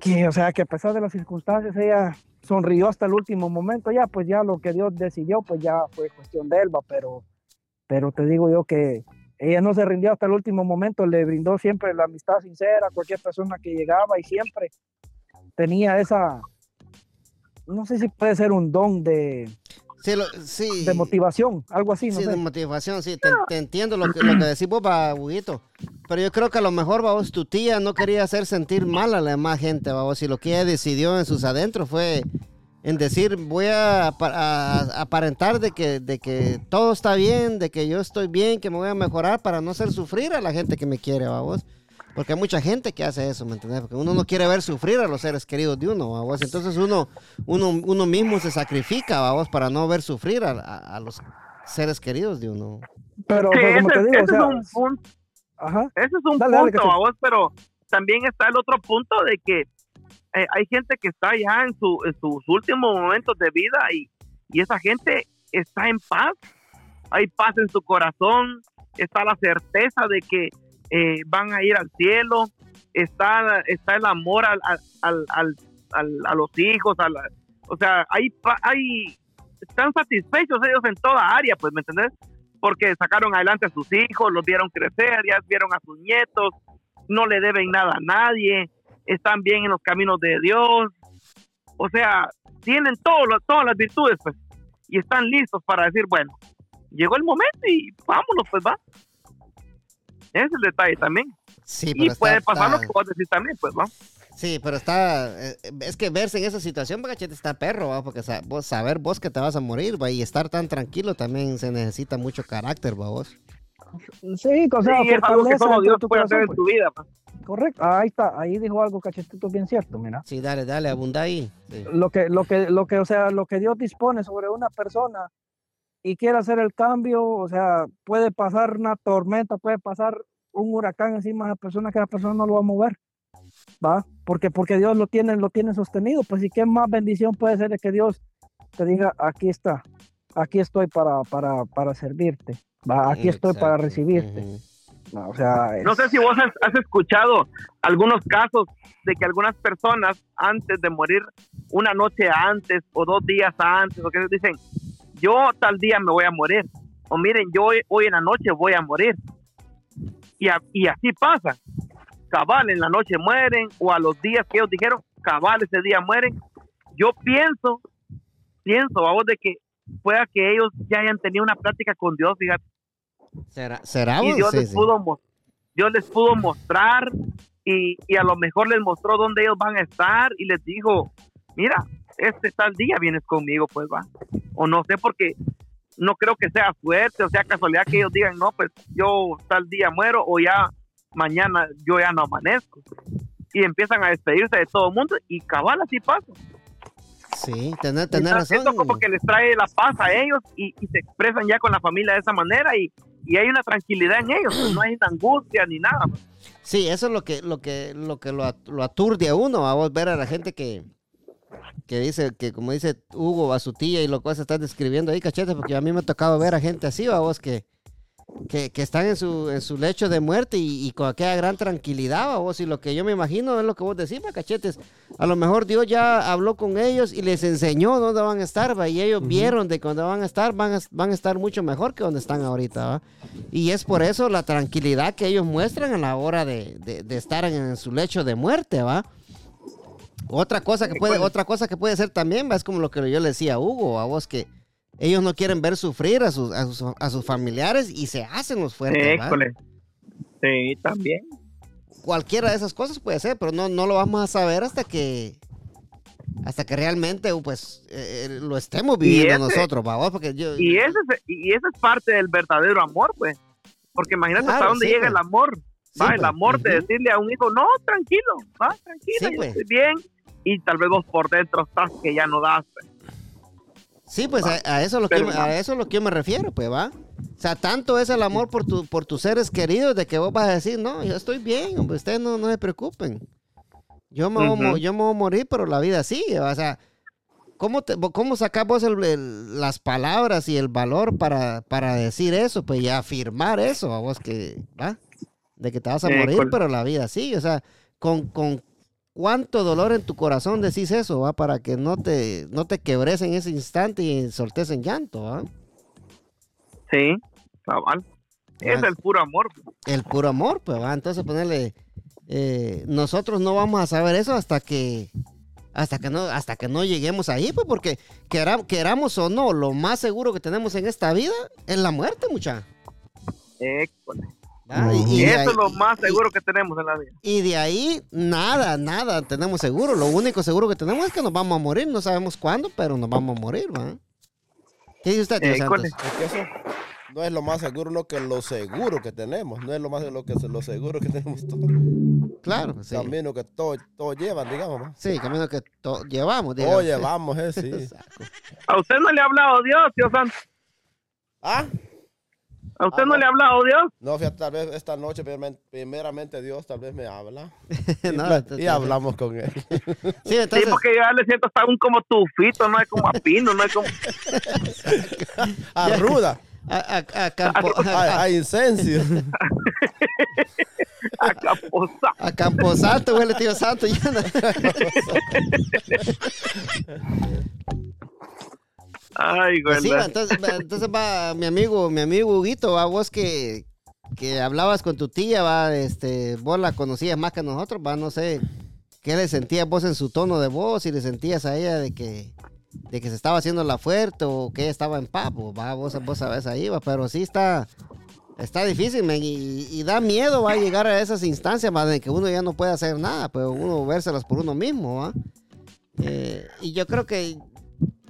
que, o sea, que a pesar de las circunstancias, ella sonrió hasta el último momento, ya, pues ya lo que Dios decidió, pues ya fue cuestión de él, va, pero, pero te digo yo que ella no se rindió hasta el último momento, le brindó siempre la amistad sincera a cualquier persona que llegaba y siempre tenía esa, no sé si puede ser un don de, Sí, lo- sí. de motivación, algo así, no Sí, sé. de motivación, sí, te, te entiendo lo que, lo que decís vos, va, Huguito. Pero yo creo que a lo mejor, vos, tu tía no quería hacer sentir mal a la demás gente, vos, y lo que ella decidió en sus adentros fue en decir, voy a- aparentar de que, de que todo está bien, de que yo estoy bien, que me voy a mejorar para no hacer sufrir a la gente que me quiere, vos. Porque hay mucha gente que hace eso, ¿me entiendes? Porque uno no quiere ver sufrir a los seres queridos de uno, vos. Entonces uno, uno, uno mismo se sacrifica, vos, para no ver sufrir a, a- a los seres queridos de uno. Pero, Sí, pero como ese, te digo, o sea, es un punto, ajá, ese es un Dale, dale, punto, a vos, pero también está el otro punto de que eh, hay gente que está ya en, su, en sus últimos momentos de vida y, y esa gente está en paz, hay paz en su corazón, está la certeza de que eh, van a ir al cielo, está, está el amor al, al, al, a los hijos, a la- o sea, hay, hay, están satisfechos ellos en toda área, pues, ¿me entendés? Porque sacaron adelante a sus hijos, los vieron crecer, ya vieron a sus nietos, no le deben nada a nadie, están bien en los caminos de Dios, o sea, tienen todo todas las virtudes, pues, y están listos para decir, bueno, llegó el momento y vámonos, pues, va. Ese es el detalle también. Sí, Y está- puede pasar lo está- que vos decís también, pues, va. Sí, pero está. eh, es que verse en esa situación, Bagachete, está perro, ¿va? Porque vos saber vos que te vas a morir, ¿va? Y estar tan tranquilo también se necesita mucho carácter, ¿va? Vos. sí, o sea, Sí, es algo que solo Dios puede hacer en pues. tu vida, pues. Correcto. Ahí está, ahí dijo algo cachetito bien cierto, mira. Sí, dale, dale, abunda ahí. Sí. Lo que, lo que, lo que, o sea, lo que Dios dispone sobre una persona y quiere hacer el cambio, o sea, puede pasar una tormenta, puede pasar un huracán encima de la persona que la persona no lo va a mover. ¿Va? Porque, porque Dios lo tiene, lo tiene sostenido. Pues y qué más bendición puede ser de que Dios te diga, aquí está, aquí estoy para, para, para servirte. ¿va? Aquí estoy para recibirte. No, o sea, No es- sé si vos has, has escuchado algunos casos de que algunas personas antes de morir, una noche antes o dos días antes, o que dicen, yo tal día me voy a morir. O miren, yo hoy, hoy en la noche voy a morir. Y, a- y así pasa. Cabal, en la noche mueren, o a los días que ellos dijeron, cabal, ese día mueren. Yo pienso, pienso, vamos, de que pueda que ellos ya hayan tenido una plática con Dios, fíjate ¿Será? ¿Será? y? Dios Sí, les pudo Dios les pudo mostrar y, y a lo mejor les mostró dónde ellos van a estar y les dijo, mira, este tal día vienes conmigo, pues va. O no sé, porque no creo que sea suerte o sea casualidad que ellos digan, no, pues yo tal día muero o ya mañana yo ya no amanezco. Y empiezan a despedirse de todo el mundo y cabal así pasa. Sí, tenés Entonces, razón. Esto como que les trae la paz a ellos y, y se expresan ya con la familia de esa manera y, y hay una tranquilidad en ellos, pues, no hay angustia ni nada. pues. Sí, eso es lo que lo que lo que lo, at- lo aturde a uno, a vos ver a la gente que que dice que como dice Hugo a su tía y lo que vos estás describiendo ahí, cachete, porque a mí me ha tocado ver a gente así, a vos que que, que están en su, en su lecho de muerte y, y con aquella gran tranquilidad, ¿va vos, y lo que yo me imagino es lo que vos decís, va, cachetes. A lo mejor Dios ya habló con ellos y les enseñó dónde van a estar, va, y ellos vieron de donde van a estar, van a, van a estar mucho mejor que donde están ahorita, va. Y es por eso la tranquilidad que ellos muestran a la hora de, de- de estar en, su lecho de muerte, va. Otra cosa que puede, otra cosa que puede ser también, es como lo que yo le decía a Hugo, a vos que ellos no quieren ver sufrir a sus, a sus, a sus familiares y se hacen los fuertes. Sí, también. Cualquiera de esas cosas puede ser, pero no, no lo vamos a saber hasta que hasta que realmente pues eh, eh, lo estemos viviendo ese- nosotros, ¿va? vos? Porque yo, Y ese, es- y ese es parte del verdadero amor, pues. Porque imagínate Claro, hasta dónde sí, llega pues. el amor. Sí, va, el pues. amor de decirle a un hijo, no, tranquilo, va, tranquilo, Sí, yo pues. estoy bien. Y tal vez vos por dentro estás que ya no das. pues. Sí, pues a, a eso es lo que a eso es lo que yo me refiero, pues, ¿va? O sea, tanto es el amor por tu, por tus seres queridos de que vos vas a decir, no, yo estoy bien, hombre, ustedes no, no se preocupen. Yo me, voy, a mo- Ujú. yo me voy a morir, pero la vida sigue, o sea, ¿cómo, te, cómo sacás vos el- el- las palabras y el valor para, para decir eso, pues, y afirmar eso, a vos que, ¿va? De que te vas a Eh, morir, con- pero la vida sigue, o sea, con, con cuánto dolor en tu corazón decís eso, ¿va? Para que no te, no te quebres en ese instante y soltes en llanto, ¿va? Sí, cabal. Es Ah. el puro amor. El puro amor, pues, ¿va? Entonces ponerle, eh, nosotros no vamos a saber eso hasta que, hasta que no, hasta que no lleguemos ahí, pues, porque quera- queramos o no, lo más seguro que tenemos en esta vida es la muerte, mucha. École. ¿Va? Y, eso ahí- es lo más y- seguro que tenemos en la vida. Y de ahí, nada, nada tenemos seguro. Lo único seguro que tenemos es que nos vamos a morir. No sabemos cuándo, pero nos vamos a morir, ¿va? ¿Qué dice usted, tío Eh, Santos? Es que eso no es lo más seguro lo que lo seguro que tenemos. No es lo más lo que lo seguro que tenemos todos. Claro, sí. Camino que todos todo llevan, digamos. ¿no? Sí, camino que to- llevamos, Todo digamos. llevamos, eh, sí. ¿A usted no le ha hablado Dios, tío Santos? ¿Ah? ¿A usted Ah, no no. le ha hablado Dios? No, fíjate, tal vez esta noche, primeramente, primeramente Dios tal vez me habla. Y, No, hablamos con él. Sí, Sí, entonces, porque yo ya le siento hasta un como tufito, no es como a pino, no es como A ruda, a, a- a Campo- a, a- a incencio. a caposa. a Camposanto, huele tío Santo. ya no- Ay, güey. Pues sí, entonces, entonces va mi amigo, mi amigo Huguito, va vos que, que hablabas con tu tía, va, este, vos la conocías más que nosotros, va, no sé, ¿qué le sentías vos en su tono de voz? Si le sentías a ella de que, de que se estaba haciendo la fuerte o que estaba en papo, va, vos, vos sabes ahí, va, pero sí está, está difícil, men, y, y da miedo, va, llegar a esas instancias, va, de que uno ya no puede hacer nada, pero uno vérselas por uno mismo, va. Eh, y yo creo que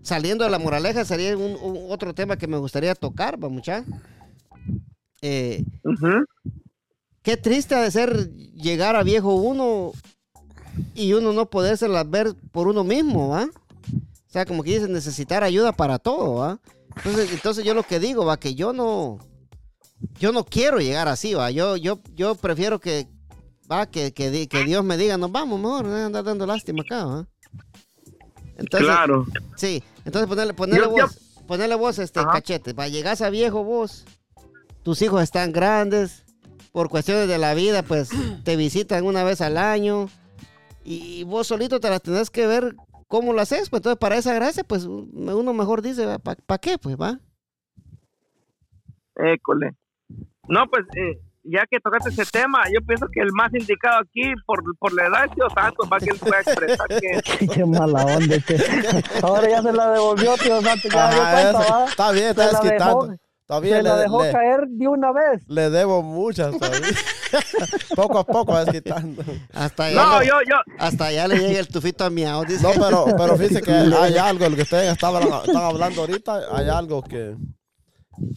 saliendo de la moraleja sería un, un- otro tema que me gustaría tocar, va mucha. Eh, Ujú. qué triste ha de ser llegar a viejo uno y uno no podérselas ver por uno mismo, ¿va? O sea, como que dice necesitar ayuda para todo, ¿va? Entonces, entonces yo lo que digo, va, que yo no, yo no quiero llegar así, va. Yo, yo, yo prefiero que, va, que, que, que Dios me diga, nos vamos, mejor, no andar dando lástima acá, ¿va? Entonces, Claro. Sí, entonces ponerle, ponerle yo- vos, ponerle vos este Ajá. cachete. Va, llegas a viejo vos, tus hijos están grandes, por cuestiones de la vida, pues te visitan una vez al año y vos solito te las tenés que ver cómo lo haces. Pues entonces, para esa gracia, pues uno mejor dice, ¿para qué? Pues va. École. No, pues eh, ya que tocaste ese tema, yo pienso que el más indicado aquí por, por la edad es Dios Santos, para que él pueda expresar que Qué mala onda. che. Ahora ya se la devolvió, tío Santos. Ya Ajá, cuenta. Está bien, está la desquitando. bien, Se la le- dejó le- caer de una vez. Le debo muchas todavía. poco a poco vas quitando. Hasta allá, No, le, yo, yo, hasta allá le llega el tufito a miau. dice. No, pero, pero fíjese que hay algo, lo que ustedes estaban, están hablando ahorita, hay algo que, que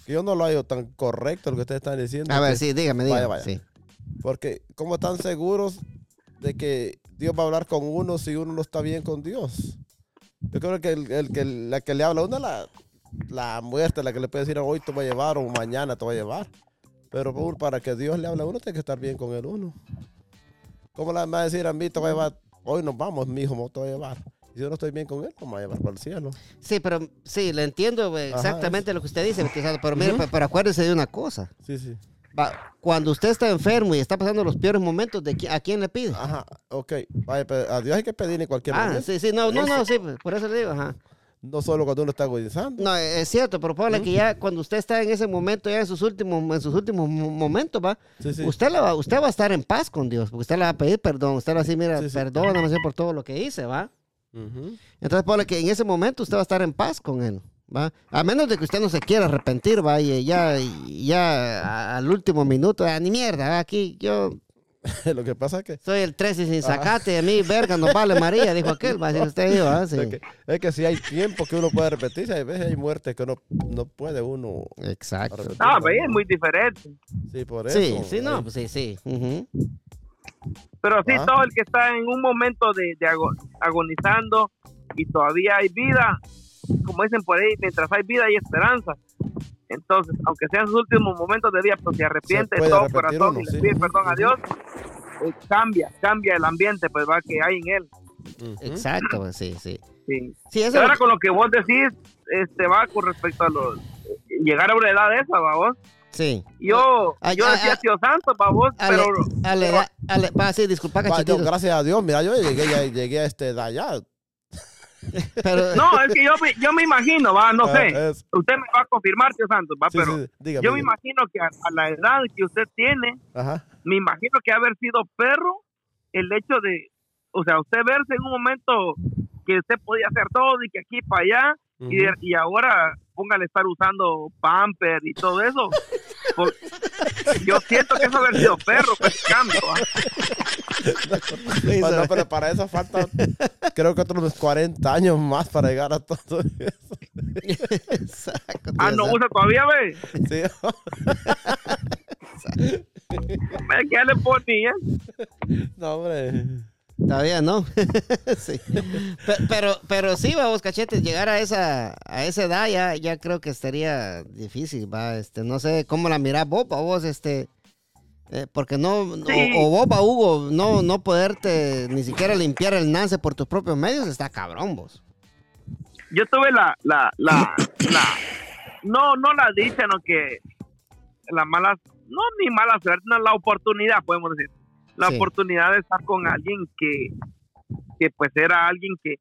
yo no lo hallo tan correcto lo que ustedes están diciendo. A ver, que- sí, dígame, dígame. vaya. sí. Porque, ¿cómo están seguros de que Dios va a hablar con uno si uno no está bien con Dios? Yo creo que, el, el que la que le habla a uno es la, la muerte, la que le puede decir hoy te voy a llevar o mañana te voy a llevar. Pero por- para que Dios le hable a uno, tiene que estar bien con el uno. ¿Cómo le va a decir a mí te voy a llevar? Hoy nos vamos, mi hijo, te voy a llevar. Yo no estoy bien con él, va a llevar para el cielo. Sí, pero sí, le entiendo exactamente lo que usted dice, pero mire, pe- pero acuérdese de una cosa. Sí, sí. Cuando usted está enfermo y está pasando los peores momentos, ¿de ¿a quién le pide? Ajá, ok. Vaya, pero a Dios hay que pedirle en cualquier Ah, momento. sí, sí, no, no, no, sí, por eso le digo, ajá. No solo cuando uno está agonizando. No, es cierto, pero póngale que ya cuando usted está en ese momento, ya en sus últimos, en sus últimos mo- momentos, va, Sí, sí. usted, le va, usted va a estar en paz con Dios, porque usted le va a pedir perdón, usted va a decir, mira, Sí, perdóname por todo lo que hice, va. Ujú. Entonces, póngale que en ese momento usted va a estar en paz con él, va. A menos de que usted no se quiera arrepentir, va, y ya, ya al último minuto, ah, ni mierda, va, aquí yo Lo que pasa es que, soy el 13 sin sacate, a mí, verga, no vale María, dijo aquel, va a decir usted, ah, sí. es que, es que si hay tiempo que uno puede repetirse, hay veces hay muertes que uno no puede uno Exacto. ah, pues es muy diferente. Sí, por eso. Sí, sí, no, pues sí, sí. ujú. Pero sí, Ah. todo el que está en un momento de, de ago- agonizando y todavía hay vida, como dicen por ahí, mientras hay vida hay esperanza. Entonces, aunque sean sus últimos momentos de vida, pues se arrepiente de todo corazón uno, y le sí. pide perdón a. Dios, eh, cambia, cambia el ambiente, pues va que hay en él. Exacto, pues, sí, sí. Sí. Sí, Y eso ahora con lo que vos decís, este va con respecto a los llegar a una edad esa, va vos. Sí. Yo, Ah, yo decía ah, tío santo, va vos, Ale, pero ale, da- ale, va, sí, disculpa, Va, yo, gracias a Dios, mira, yo llegué, ya- llegué a este edad ya. Pero, no, es que yo, me- yo me imagino, va, no Ah, sé. es- Usted me va a confirmar, tío Santos, va, sí, pero sí, dígame, yo me dígame. imagino que a, a la edad que usted tiene, Ajá. me imagino que haber sido perro, el hecho de, o sea, usted verse en un momento que usted podía hacer todo y que aquí para allá, y, de- y ahora póngale estar usando pamper y todo eso. Por- yo siento que eso haber sido perro, pues cambio. ¿va? Sí, Bueno, sabe. pero para eso falta, creo que otros 40 años más para llegar a todo eso. Exacto, Ah, no usa todavía, ve. Sí. Ya le ponía. No, hombre. Todavía no. sí. Pe- Pero, pero sí, vamos, cachetes, llegar a esa, a esa edad ya, ya creo que estaría difícil, va, este, no sé cómo la mirás vos, vos, este, eh, porque no, Sí. o, vos, pa, Hugo, no, no poderte ni siquiera limpiar el nance por tus propios medios, está cabrón vos. Yo tuve la, la, la, la, no, no la dicha, no que la mala, no ni mala suerte, no, la oportunidad, podemos decir. La Sí. oportunidad de estar con alguien que, que pues era alguien que,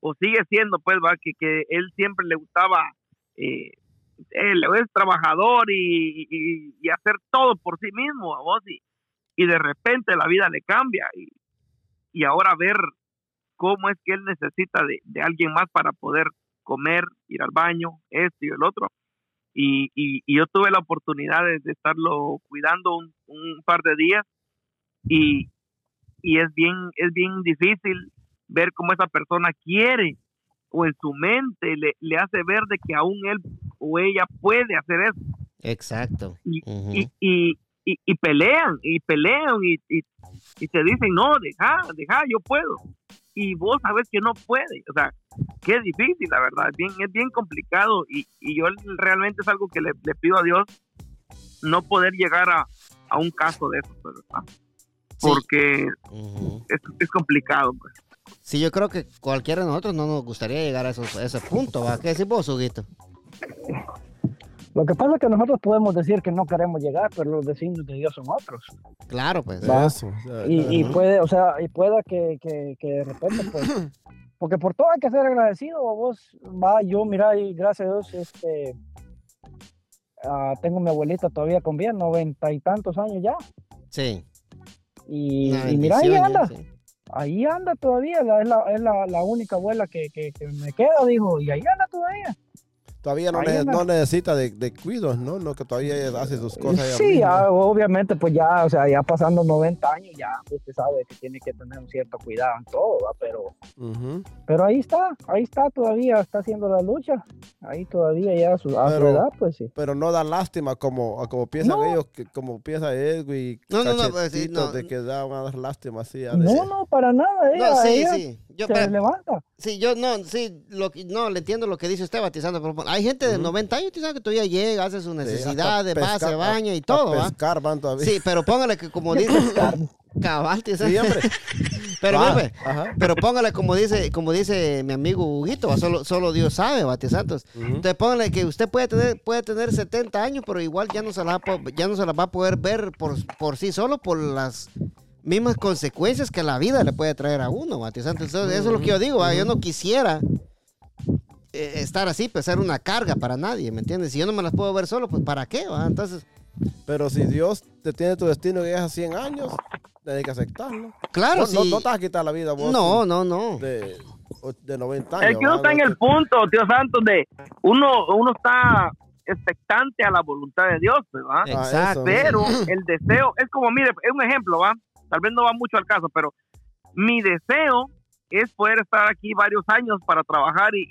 o sigue siendo, pues, va, que, que él siempre le gustaba, eh, él es trabajador y, y, y hacer todo por sí mismo, a vos, y, y de repente la vida le cambia, y, y ahora ver cómo es que él necesita de, de alguien más para poder comer, ir al baño, esto y el otro. Y, y, y yo tuve la oportunidad de, de estarlo cuidando un, un par de días y, y es bien es bien difícil ver cómo esa persona quiere o en su mente le, le hace ver de que aún él o ella puede hacer eso Exacto. y, y, y, y, y pelean, y pelean, y, y, y te dicen, no, deja, deja, yo puedo. Y vos sabes que no puedes. O sea, qué difícil, la verdad. Es bien, es bien complicado. Y, y yo realmente es algo que le, le pido a Dios no poder llegar a, a un caso de eso, pues, ¿verdad? Porque es, es complicado, pues. Sí, yo creo que cualquiera de nosotros no nos gustaría llegar a, esos, a ese punto, ¿va? ¿Qué decís vos, Huguito? Lo que pasa es que nosotros podemos decir que no queremos llegar, pero los designios de Dios son otros. Claro, pues. Eso. Y, puede, o sea, y pueda que, que, que de repente, pues, porque por todo hay que ser agradecido, vos, va, yo, mira, y gracias a Dios, este, ah, tengo a mi abuelita todavía con bien, noventa y tantos años ya, Sí. Y, mira, ahí anda, sí. ahí anda todavía, la- es, la, es la, la única abuela que, que, que me queda, dijo, y ahí anda todavía. Todavía no, ne- no necesita de, de cuidados, ¿no? No, que todavía ella hace sus cosas. Sí, ya, obviamente, pues ya, o sea, ya pasando 90 años, ya usted sabe que tiene que tener un cierto cuidado en todo, ¿va? pero Ujú. Pero ahí está, ahí está todavía, está haciendo la lucha. Ahí todavía ya a su, a su edad, pues sí. Pero no da lástima como, a como piensan No. ellos, que, como piensa No, Edwin, no, no, pues, sí, cachetitos no. de que da van a dar lástima así. a No, no, para nada. Ella, No, sí, ella sí. Yo, se pero- levanta. sí, yo no, sí, lo, no, le entiendo lo que dice usted, batizando. Pero hay gente de 90 años que todavía llega, hace sus necesidades, va, se baña y todo, ¿va? pescar van todavía. Sí, pero póngale que como dice, cabal, tizando. Sí, hombre. Pero, mire, ajá. pero póngale como dice, como dice mi amigo Huguito, solo, solo Dios sabe, Bati Santos. Ujú. Entonces póngale que usted puede tener, puede tener 70 años, pero igual ya no se la, a ya no se la va a poder ver por, por sí solo por las mismas consecuencias que la vida le puede traer a uno, Bati Santos. Entonces, eso es lo que yo digo, ¿va? yo no quisiera eh, estar así, pues ser una carga para nadie, ¿me entiendes? Si yo no me las puedo ver solo, pues ¿para qué? va? Entonces, Pero si Dios te tiene tu destino que es a 100 años, tienes que aceptarlo. claro, no, no, sí. no te vas a quitar la vida vos No, no, no. de, de 90 años. Es que uno está en No el punto, tío Santos, de uno, uno está expectante a la voluntad de Dios, ¿verdad? Ah, Exacto. pero el deseo es como, mire, es un ejemplo, ¿va? Tal vez no va mucho al caso, pero mi deseo es poder estar aquí varios años para trabajar y,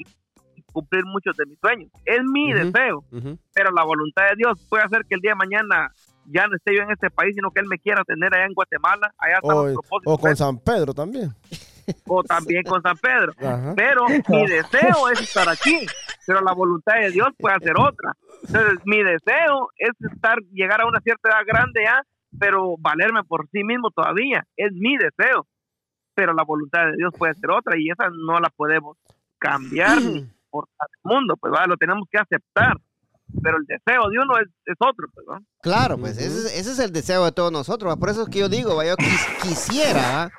y cumplir muchos de mis sueños. Es mi deseo, pero la voluntad de Dios puede hacer que el día de mañana ya no esté yo en este país, sino que Él me quiera tener allá en Guatemala, allá están O, los propósitos, o con San Pedro también. o también con San Pedro. Ajá. Pero mi deseo es estar aquí, pero la voluntad de Dios puede hacer otra. Entonces, mi deseo es estar, llegar a una cierta edad grande ya, pero valerme por sí mismo todavía. Es mi deseo. Pero la voluntad de Dios puede ser otra y esa no la podemos cambiar ni por el mundo, pues ¿va? lo tenemos que aceptar. Pero el deseo de uno es, es otro, pues, ¿va? Claro, pues ese, es, ese es el deseo de todos nosotros. ¿va? Por eso es que yo digo, ¿va? yo quis- quisiera,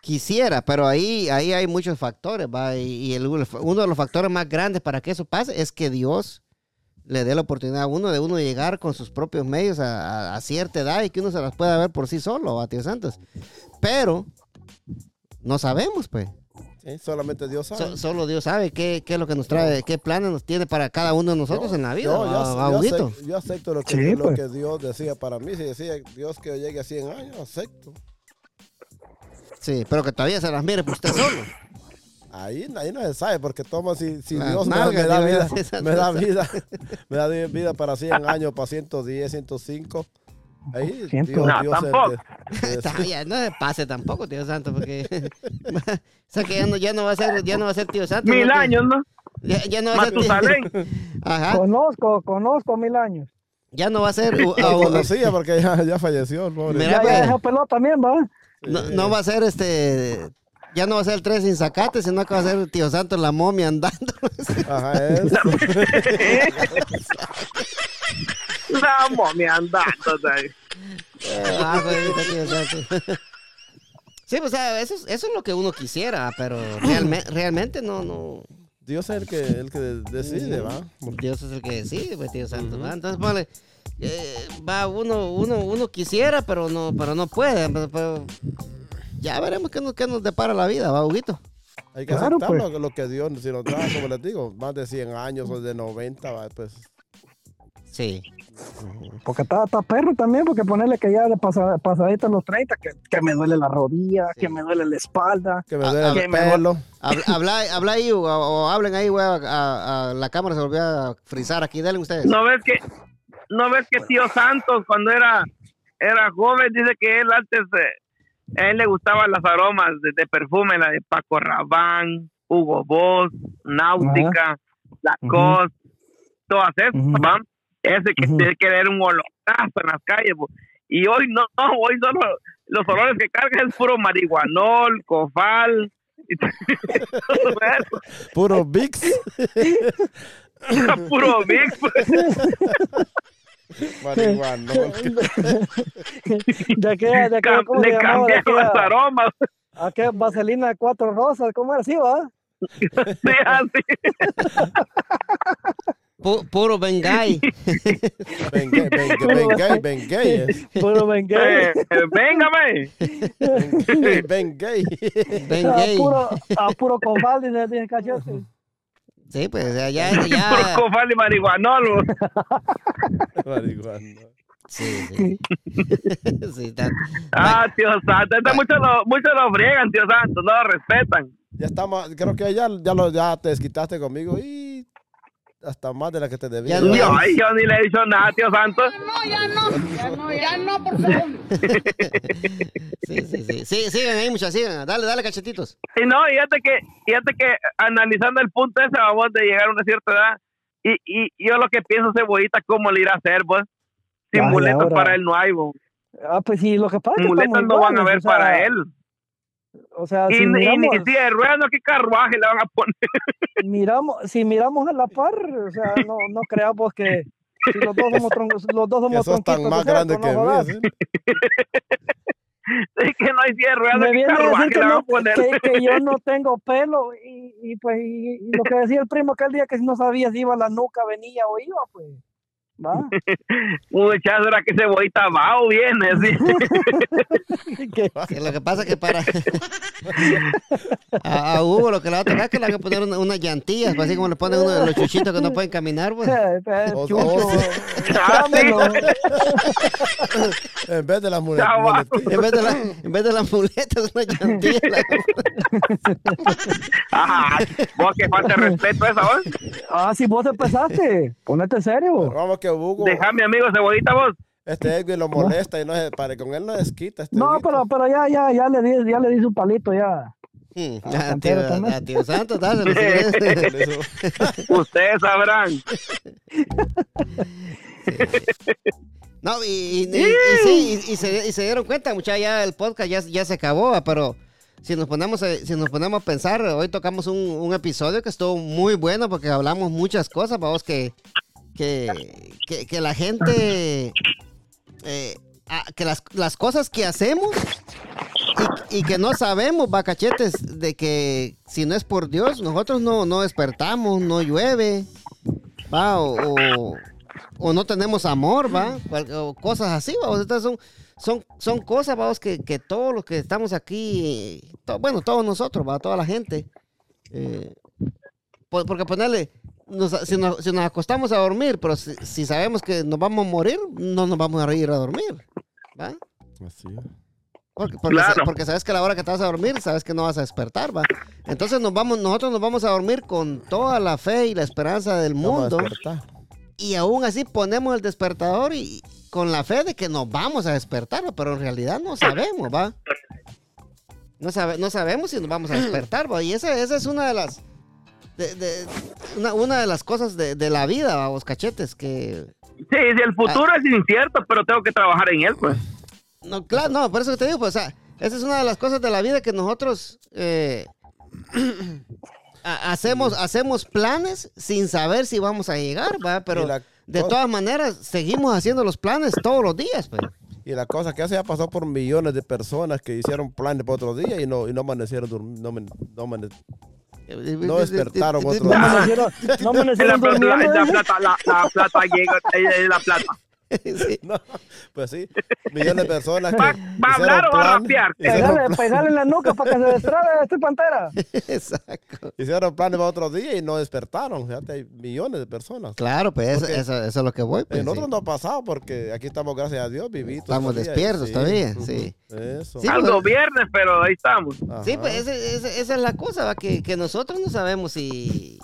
quisiera, pero ahí, ahí hay muchos factores, ¿va? y, y el- uno de los factores más grandes para que eso pase es que Dios le dé la oportunidad a uno de uno llegar con sus propios medios a, a- a cierta edad y que uno se las pueda ver por sí solo, ¿va, tío Santos? Pero no sabemos, pues. Sí, solamente Dios sabe. So- solo Dios sabe qué, qué es lo que nos trae, qué planes nos tiene para cada uno de nosotros en la vida, Yo, yo, acepto, yo acepto lo que, Sí, lo pues. que Dios decía para mí. Si decía Dios que yo llegue a 100 años, acepto. Sí, pero que todavía se las mire por usted solo. Ahí, ahí no se sabe, porque toma, si, si Dios me, me da vida, me da vida, me da vida para 100 años, para 110, 105. Ahí, Ciento- Dios, No, Dios tampoco. ya, no se pase tampoco, tío Santo, porque o sea que ya no, ya no va a ser, ya no va a ser tío Santo. Mil años, ¿no? Ya, ya no va a ser. Ajá. Conozco, conozco mil años. Ya no va a ser Lo conocía porque ya, ya falleció. el pobre. Mira, Ya, pues. ya dejó pelota también, va. no, no va a ser este ya no va a ser el tres sin sacate, sino que va a ser tío Santo la momia andando. Ajá, eso. Vamos, me andando. Ah, pues, tío Santo. Sí, pues, o sea, eso, es- eso es lo que uno quisiera, pero realme- realmente no, no. Dios es el que, el que decide, ¿va? Dios es el que decide, pues, tío Santo, ¿va? Entonces, ponle, eh, va, uno, uno, uno quisiera, pero no, pero no puede. Pero, pero ya veremos qué nos, qué nos depara la vida, va, Huguito. Hay que Claro, aceptar pues. lo, lo que Dios, si nos da, como les digo, más de 100 años o de 90, ¿va? pues Sí. Porque está, está perro también, porque ponerle que ya de pasa- pasadita los 30, que, que me duele la rodilla, Sí. que me duele la espalda. que me duele ah, el pelo. Habla, habla, habla ahí o, o hablen ahí, güey, a, a- a la cámara se volvió a frizar aquí. Dale ustedes. ¿No ves que, no ves que tío Santos cuando era era joven, dice que él antes, eh, a él le gustaban las aromas de, de perfume, la de Paco Rabanne, Hugo Boss, Náutica, Lacoste, todas esas, Ujú. ¿va? Ese que tiene que ver un olorazo en las calles. po. Y hoy no, no, hoy solo los olores que carga es puro marihuanol, cofal. y todo eso. Puro Vix. puro mix. Marihuana. De aquella, de Cam- ¿cómo Le cambiaron los aromas. aquella vaselina de cuatro rosas, ¿cómo era así, va? Sí, así. Pu- puro Bengay. Bengay, Bengay, Bengay, Bengay. Puro Bengay. Eh, eh, véngame. Bengay, Bengay. A puro, a puro confal, dice, dice cachete. Sí, pues ya, ya, ya. cofal y marihuanol. Marihuana. Sí, sí. Sí, está- Ah, tío santo. Este muchos lo, muchos lo friegan, tío santo. No lo respetan. Ya estamos, creo que ya, ya, lo, ya te desquitaste conmigo y hasta más de la que te debía. Ya no. Yo, ay, yo ni le he dicho nada, tío santo. No, ya no, ya no, ya no, por favor. Sí, sí, sí. Sí, sigan ahí, muchachos, sigan. Dale, dale, cachetitos. Y no, fíjate que, fíjate que analizando el punto ese, vamos de llegar a una cierta edad, y, y yo lo que pienso, cebollita, ¿cómo le irá a hacer, pues? Sin Ay, muletas ahora. para él no hay, bo. Ah, pues sí, lo que pasa es que Muletas no van a ver o sea, para él. O sea, Y, si y miramos, ni si de ruedas, no, ¿qué carruaje le van a poner? miramos, si miramos a la par, o sea, no, no creamos que si los dos somos troncos, los dos somos sos tan tronquitos más de grande cerco, que no mí. ¿sí? Es que no hay ruedas, Me ¿qué viene a carruaje decir que, le van a no- poner? que, que yo no tengo pelo y, y pues y, y lo que decía el primo aquel día que no sabía si iba a la nuca, venía o iba, pues. Va. Muchachos, era que cebollita va o viene, sí. Que- lo que pasa es que para. a, a Hugo lo que le va a tocar es que le van a poner una- unas llantillas, pues, así como le ponen uno de los chuchitos que no pueden caminar, pues. eh, eh, O- o- Ah. En vez de las mule- Ya va. muletillas. En vez de, la, en vez de las muletas, una llantilla. Ajá, vos que falta respeto esa, vos. Ah, si vos empezaste, ponete serio. Pero Vamos que Hugo, Deja mi amigo cebollita, vos. este Edwin lo molesta y no se pare con él no desquita. Este No, pero, pero ya, ya, ya le di, ya le di su palito, ya. Hmm, Ah, a, tío, a Santos, dáselo. Eso. Ustedes sabrán. No, y, y- y- y sí, y, y se, y se dieron cuenta, muchachos, ya el podcast ya, ya se acabó, ah, pero si nos ponemos a, si nos ponemos a pensar, hoy tocamos un, un episodio que estuvo muy bueno porque hablamos muchas cosas, vamos, que, que, que, la gente, eh, ah, que las, las cosas que hacemos y, que no sabemos, bacachetes, de que si no es por Dios, nosotros no, no despertamos, no llueve, va, o, o- no tenemos amor, va, o cosas así, va, estas son, son, son cosas, vamos, que, que todos los que estamos aquí, bueno, todos nosotros, va, toda la gente, eh, po- porque ponerle, nos- si, nos, si nos acostamos a dormir, pero si, si sabemos que nos vamos a morir, no nos vamos a ir a dormir, va. Así. Porque, porque, Claro. sa- porque sabes que a la hora que te vas a dormir, sabes que no vas a despertar, va. Entonces nos vamos, nosotros nos vamos a dormir con toda la fe y la esperanza del mundo. Y aún así ponemos el despertador y con la fe de que nos vamos a despertar, ¿va? pero en realidad no sabemos, va. No, sabe, no sabemos si nos vamos a despertar, va. Y esa, esa es una de las de, de- una, una de las cosas de, de la vida, va, vos cachetes, que Sí, sí, el futuro es incierto, pero tengo que trabajar en él, pues. No, claro, no, por eso que te digo, pues, o sea, esa es una de las cosas de la vida que nosotros eh, ha- hacemos, hacemos planes sin saber si vamos a llegar, ¿va? Pero la de todas maneras seguimos haciendo los planes todos los días, pues. Y la cosa que hace ya pasó por millones de personas que hicieron planes para otro día y no, y no amanecieron no, no No despertaron otro No amanecieron, no La, amanecieron plata- la- plata, la, la plata llega, es la plata. Sí. No, pues sí, millones de personas que ¿Va, va a hablar o va a rapear? Pegale, en la nuca para que se destrabe este pantera. Exacto. hicieron planes para otro día y no despertaron. Fíjate, hay millones de personas. Claro, pues eso, eso, eso es lo que voy, pues. En sí. otros no ha pasado porque aquí estamos, gracias a Dios, vivitos. Estamos todavía. despiertos todavía, ujú, sí. Eso. Sí, Algo viernes, pero ahí estamos. Sí, Ajá. pues ese- ese- esa es la cosa, ¿va? Que, que nosotros no sabemos si,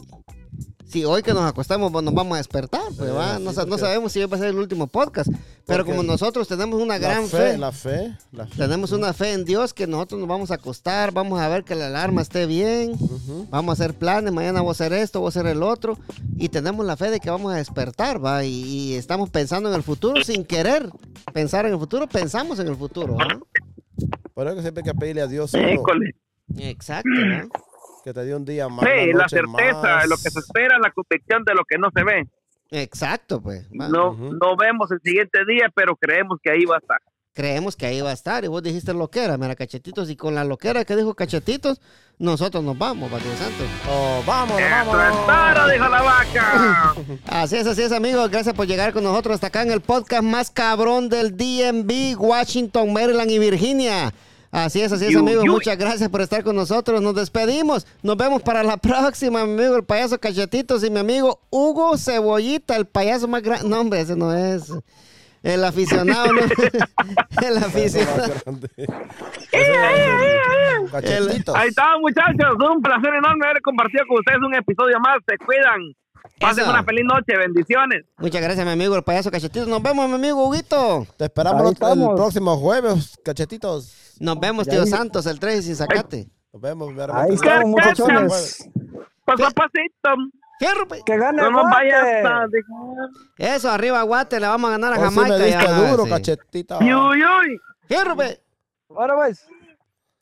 si hoy que nos acostamos pues, nos vamos a despertar, pues, Sí, ¿va? sí, no, sa- no sabemos si hoy va a ser el último podcast, pero como nosotros tenemos una La gran fe, fe, la fe, la fe. tenemos una fe en Dios que nosotros nos vamos a acostar, vamos a ver que la alarma esté bien, vamos a hacer planes, mañana voy a hacer esto, voy a hacer el otro, y tenemos la fe de que vamos a despertar, ¿va? Y, y estamos pensando en el futuro sin querer pensar en el futuro, pensamos en el futuro, ¿va? Por eso que siempre hay que pedirle a Dios Híjole. Exacto, ¿va? Que te dé un día más. Sí, la certeza, más. lo que se espera, la convicción de lo que no se ve. Exacto, pues. No, no vemos el siguiente día, pero creemos que ahí va a estar. Creemos que ahí va a estar, y vos dijiste loquera, mira, cachetitos, y con la loquera que dijo cachetitos, nosotros nos vamos, Padre Santo. Oh, es vámonos. todo, dijo la vaca. Así es, así es, amigos. Gracias por llegar con nosotros hasta acá en el podcast más cabrón del DMV, Washington, Maryland y Virginia. Así es, así es, amigos. Muchas gracias por estar con nosotros. Nos despedimos. Nos vemos para la próxima, mi amigo, el payaso Cachetitos y mi amigo Hugo Cebollita, el payaso más grande. No, hombre, ese no es. El aficionado, ¿no? el aficionado. Cachetitos. Ahí está, muchachos. Un placer enorme haber compartido con ustedes un episodio más. Se cuidan. Pasen Eso. una feliz noche. Bendiciones. Muchas gracias, mi amigo, el payaso Cachetitos. Nos vemos, mi amigo Huguito. Te esperamos el- próximo jueves, cachetitos. Nos vemos, tío ahí- Santos, el 3 y sin sacate. Nos vemos, mi hermano. Ahí estamos, muchachones. Paso a pasito. Que gane No el nos vayas a. Eso, arriba, Guate, le vamos a ganar a sí Jamaica. me diste ya, duro, sí. cachetito. Uy, uy. Fierro, pe. Ahora pues.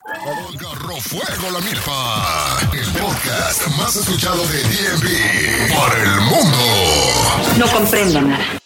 Agarró fuego la milpa. El podcast más escuchado de DMV para el mundo. No comprendo nada.